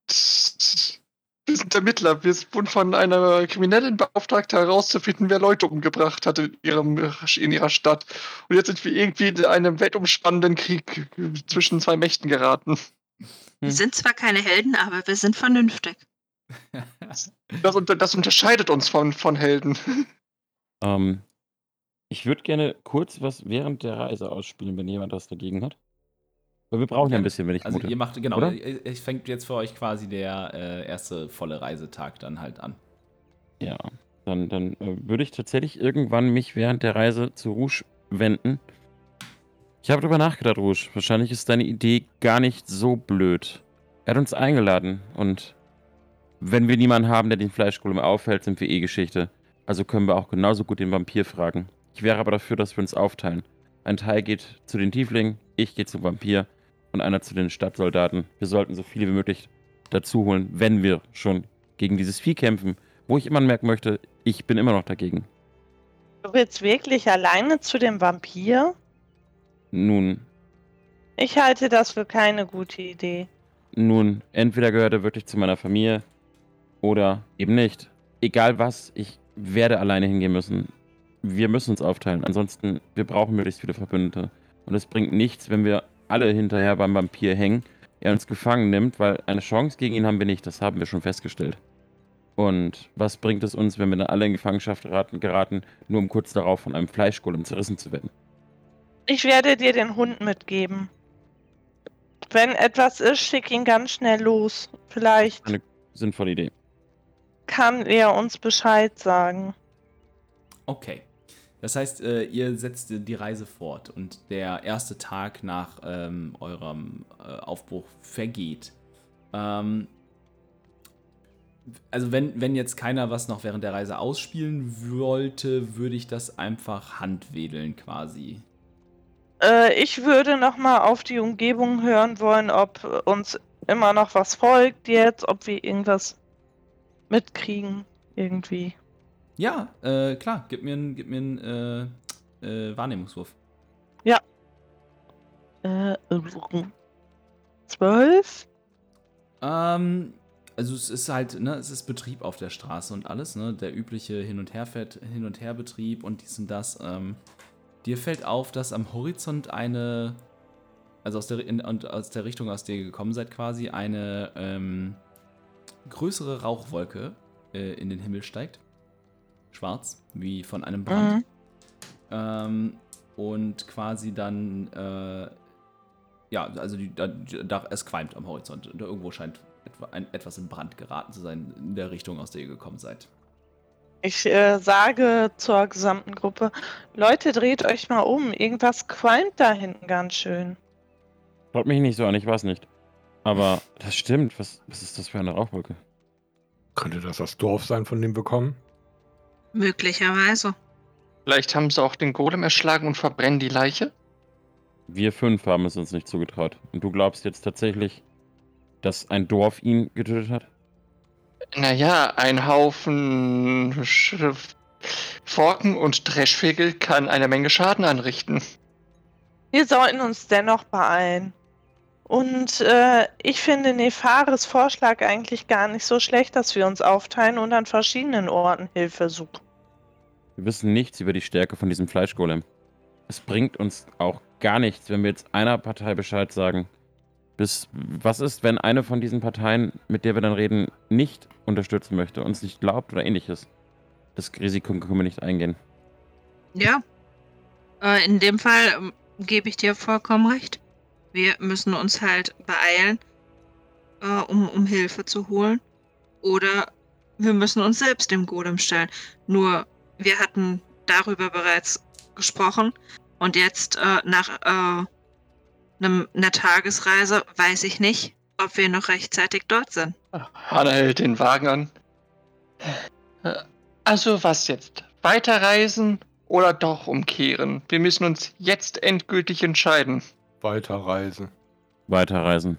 wir sind Ermittler. Wir wurden von einer Kriminellen beauftragt, herauszufinden, wer Leute umgebracht hat in, ihrem, in ihrer Stadt. Und jetzt sind wir irgendwie in einem weltumspannenden Krieg zwischen zwei Mächten geraten. Wir sind zwar keine Helden, aber wir sind vernünftig. Das, das unterscheidet uns von, von Helden. Ähm, ich würde gerne kurz was während der Reise ausspielen, wenn jemand was dagegen hat. Weil wir brauchen ja ein bisschen, wenn ich Also mute. ihr macht, genau, es fängt jetzt für euch quasi der äh, erste volle Reisetag dann halt an. Ja, dann, dann äh, würde ich tatsächlich irgendwann mich während der Reise zu Rouge wenden. Ich habe darüber nachgedacht, Rouge. Wahrscheinlich ist deine Idee gar nicht so blöd. Er hat uns eingeladen und wenn wir niemanden haben, der den Fleischgolem aufhält, sind wir eh Geschichte. Also können wir auch genauso gut den Vampir fragen. Ich wäre aber dafür, dass wir uns aufteilen. Ein Teil geht zu den Tieflingen, ich gehe zum Vampir und einer zu den Stadtsoldaten. Wir sollten so viele wie möglich dazu holen, wenn wir schon gegen dieses Vieh kämpfen, Wo ich immer anmerken möchte, ich bin immer noch dagegen. Du willst wirklich alleine zu dem Vampir? Nun, Ich halte das für keine gute Idee. nun, entweder gehört er wirklich zu meiner Familie oder eben nicht. Egal was, ich werde alleine hingehen müssen. Wir müssen uns aufteilen. Ansonsten, wir brauchen möglichst viele Verbündete. Und es bringt nichts, wenn wir alle hinterher beim Vampir hängen, er uns gefangen nimmt, weil eine Chance gegen ihn haben wir nicht. Das haben wir schon festgestellt. Und was bringt es uns, wenn wir dann alle in Gefangenschaft geraten, geraten nur um kurz darauf von einem Fleischgolem zerrissen zu werden? Ich werde dir den Hund mitgeben. Wenn etwas ist, schick ihn ganz schnell los. Vielleicht Eine sinnvolle Idee. kann er uns Bescheid sagen. Okay. Das heißt, äh, ihr setzt die Reise fort und der erste Tag nach ähm, eurem äh, Aufbruch vergeht. Ähm, also wenn, wenn jetzt keiner was noch während der Reise ausspielen wollte, würde ich das einfach handwedeln quasi. Äh, ich würde noch mal auf die Umgebung hören wollen, ob uns immer noch was folgt jetzt, ob wir irgendwas mitkriegen irgendwie. Ja, äh, klar, gib mir einen gib mir einen, äh, äh, Wahrnehmungswurf. Äh, zwölf? Ähm, also es ist halt, ne, es ist Betrieb auf der Straße und alles, ne? Der übliche Hin- und Herfährt, Hin- und Herbetrieb und dies und das. Ähm, dir fällt auf, dass am Horizont eine, also aus der, in, und aus der Richtung, aus der ihr gekommen seid, quasi eine ähm, größere Rauchwolke äh, in den Himmel steigt. Schwarz, wie von einem Brand. Mhm. Ähm, und quasi dann, äh, ja, also die, da, da, es qualmt am Horizont. Und irgendwo scheint etwa, ein, etwas in Brand geraten zu sein, in der Richtung, aus der ihr gekommen seid. Ich äh, sage zur gesamten Gruppe, Leute, dreht euch mal um. Irgendwas qualmt da hinten ganz schön. Schaut mich nicht so an, ich weiß nicht. Aber das stimmt. Was, was ist das für eine Rauchwolke? Könnte das das Dorf sein, von dem wir kommen? Möglicherweise. Vielleicht haben sie auch den Golem erschlagen und verbrennen die Leiche? Wir fünf haben es uns nicht zugetraut. Und du glaubst jetzt tatsächlich, dass ein Dorf ihn getötet hat? Naja, ein Haufen Sch Forken und Dreschvögel kann eine Menge Schaden anrichten. Wir sollten uns dennoch beeilen. Und äh, ich finde Nefares Vorschlag eigentlich gar nicht so schlecht, dass wir uns aufteilen und an verschiedenen Orten Hilfe suchen. Wir wissen nichts über die Stärke von diesem Fleischgolem. Es bringt uns auch gar nichts, wenn wir jetzt einer Partei Bescheid sagen. Bis, was ist, wenn eine von diesen Parteien, mit der wir dann reden, nicht unterstützen möchte, uns nicht glaubt oder ähnliches? Das Risiko können wir nicht eingehen. Ja. Äh, in dem Fall ähm, gebe ich dir vollkommen recht. Wir müssen uns halt beeilen, äh, um, um Hilfe zu holen. Oder wir müssen uns selbst dem Golem stellen. Nur, wir hatten darüber bereits gesprochen. Und jetzt äh, nach äh, einem, einer Tagesreise weiß ich nicht, ob wir noch rechtzeitig dort sind. Hanna hält den Wagen an. Äh, Also was jetzt? Weiterreisen oder doch umkehren? Wir müssen uns jetzt endgültig entscheiden. Weiterreisen. Weiterreisen.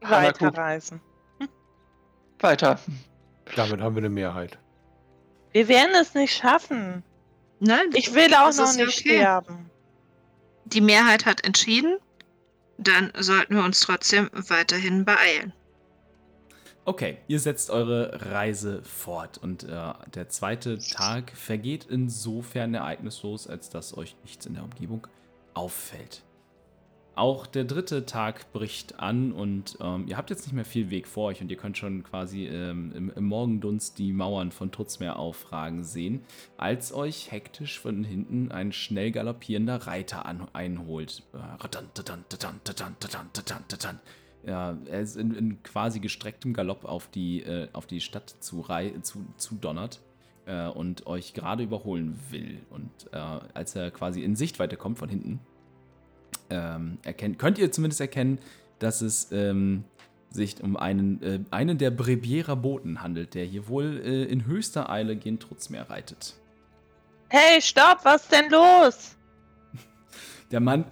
Weiterreisen. weiter. Damit haben wir eine Mehrheit. Wir werden es nicht schaffen. Nein, Ich will auch noch nicht okay. sterben. Die Mehrheit hat entschieden. Dann sollten wir uns trotzdem weiterhin beeilen. Okay, ihr setzt eure Reise fort und äh, der zweite Tag vergeht insofern ereignislos, als dass euch nichts in der Umgebung auffällt. Auch der dritte Tag bricht an und ähm, ihr habt jetzt nicht mehr viel Weg vor euch und ihr könnt schon quasi ähm, im, im Morgendunst die Mauern von Trutzmeer aufragen sehen, als euch hektisch von hinten ein schnell galoppierender Reiter an, einholt. Äh. Ja, er ist in, in quasi gestrecktem Galopp auf die, äh, auf die Stadt zu, zu, zu donnert äh, und euch gerade überholen will. Und äh, als er quasi in Sichtweite kommt von hinten, ähm, erkennt, könnt ihr zumindest erkennen, dass es ähm, sich um einen, äh, einen der Brebierer Boten handelt, der hier wohl äh, in höchster Eile gen Trutzmeer reitet. Hey, stopp, was ist denn los? Der Mann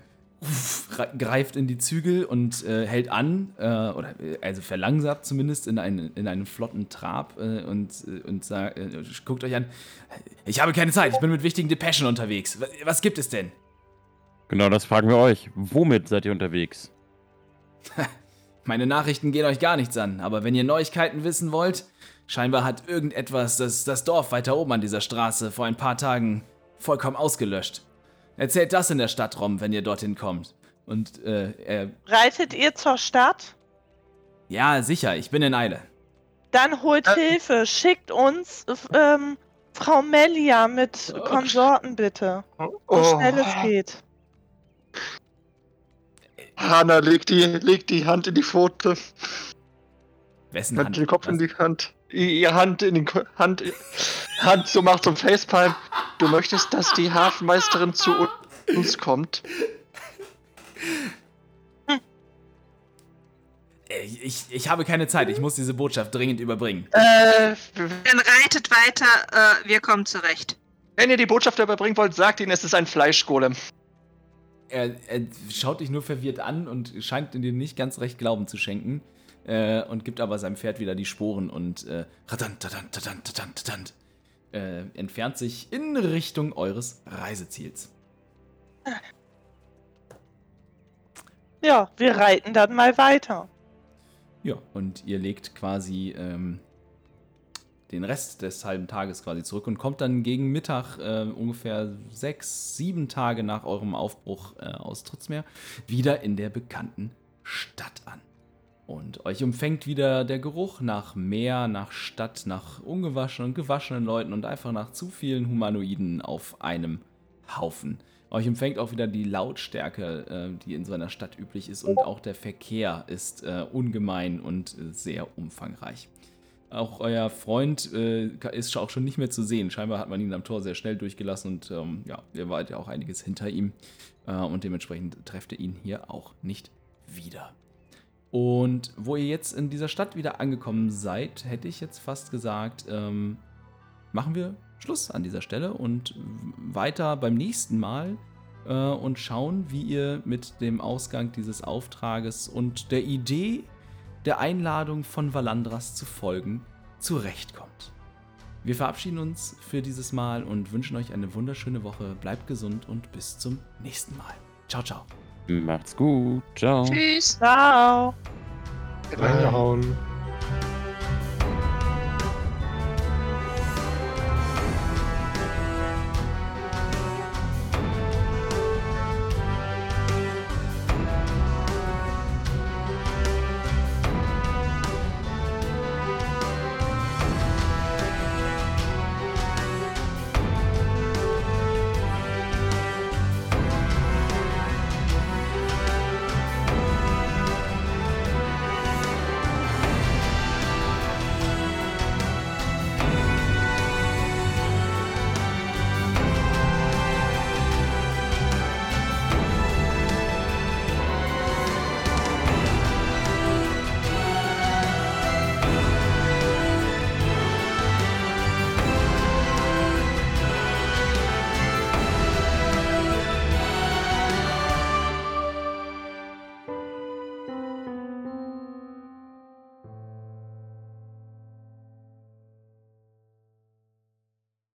greift in die Zügel und äh, hält an, äh, oder äh, also verlangsamt zumindest in einen, in einen flotten Trab äh, und, und sagt, guckt euch an. Ich habe keine Zeit, ich bin mit wichtigen Depeschen unterwegs. Was, was gibt es denn? Genau, das fragen wir euch. Womit seid ihr unterwegs? Meine Nachrichten gehen euch gar nichts an, aber wenn ihr Neuigkeiten wissen wollt, scheinbar hat irgendetwas das, das Dorf weiter oben an dieser Straße vor ein paar Tagen vollkommen ausgelöscht. Erzählt das in der Stadt rum, wenn ihr dorthin kommt. Und äh, er. Reitet ihr zur Stadt? Ja, sicher, ich bin in Eile. Dann holt Äh. Hilfe, schickt uns ähm, Frau Melia mit Konsorten bitte. So Oh, schnell es geht. Hanna, leg die, leg die Hand in die Pfote. Wessen Hand? den Kopf in Was? die Hand. Ihr Hand in den Ko- Hand. Hand so macht zum Facepalm. Du möchtest, dass die Hafenmeisterin zu uns kommt. Äh, Ich, ich habe keine Zeit, ich muss diese Botschaft dringend überbringen. Äh, Dann reitet weiter, äh, wir kommen zurecht. wenn ihr die Botschaft überbringen wollt, sagt ihnen, es ist ein Fleischgolem. Er, er schaut dich nur verwirrt an und scheint dir nicht ganz recht Glauben zu schenken. Äh, und gibt aber seinem Pferd wieder die Sporen und äh, radant, tadant, tadant, tadant, tadant, äh, entfernt sich in Richtung eures Reiseziels. Ja, wir reiten dann mal weiter. Ja, und ihr legt quasi ähm, den Rest des halben Tages quasi zurück und kommt dann gegen Mittag, äh, ungefähr sechs, sieben Tage nach eurem Aufbruch äh, aus Trutzmeer, wieder in der bekannten Stadt an. Und euch umfängt wieder der Geruch nach Meer, nach Stadt, nach ungewaschenen und gewaschenen Leuten und einfach nach zu vielen Humanoiden auf einem Haufen. Euch umfängt auch wieder die Lautstärke, äh, die in so einer Stadt üblich ist und auch der Verkehr ist äh, ungemein und sehr umfangreich. Auch euer Freund äh, ist auch schon nicht mehr zu sehen. Scheinbar hat man ihn am Tor sehr schnell durchgelassen und ähm, ja, ihr wart ja auch einiges hinter ihm äh, und dementsprechend trefft ihr ihn hier auch nicht wieder. Und wo ihr jetzt in dieser Stadt wieder angekommen seid, hätte ich jetzt fast gesagt, ähm, machen wir Schluss an dieser Stelle und weiter beim nächsten Mal äh, und schauen, wie ihr mit dem Ausgang dieses Auftrages und der Idee der Einladung von Valandras zu folgen zurechtkommt. Wir verabschieden uns für dieses Mal und wünschen euch eine wunderschöne Woche. Bleibt gesund und bis zum nächsten Mal. Ciao, ciao. Macht's gut. Ciao. Tschüss. Ciao. Reingehauen.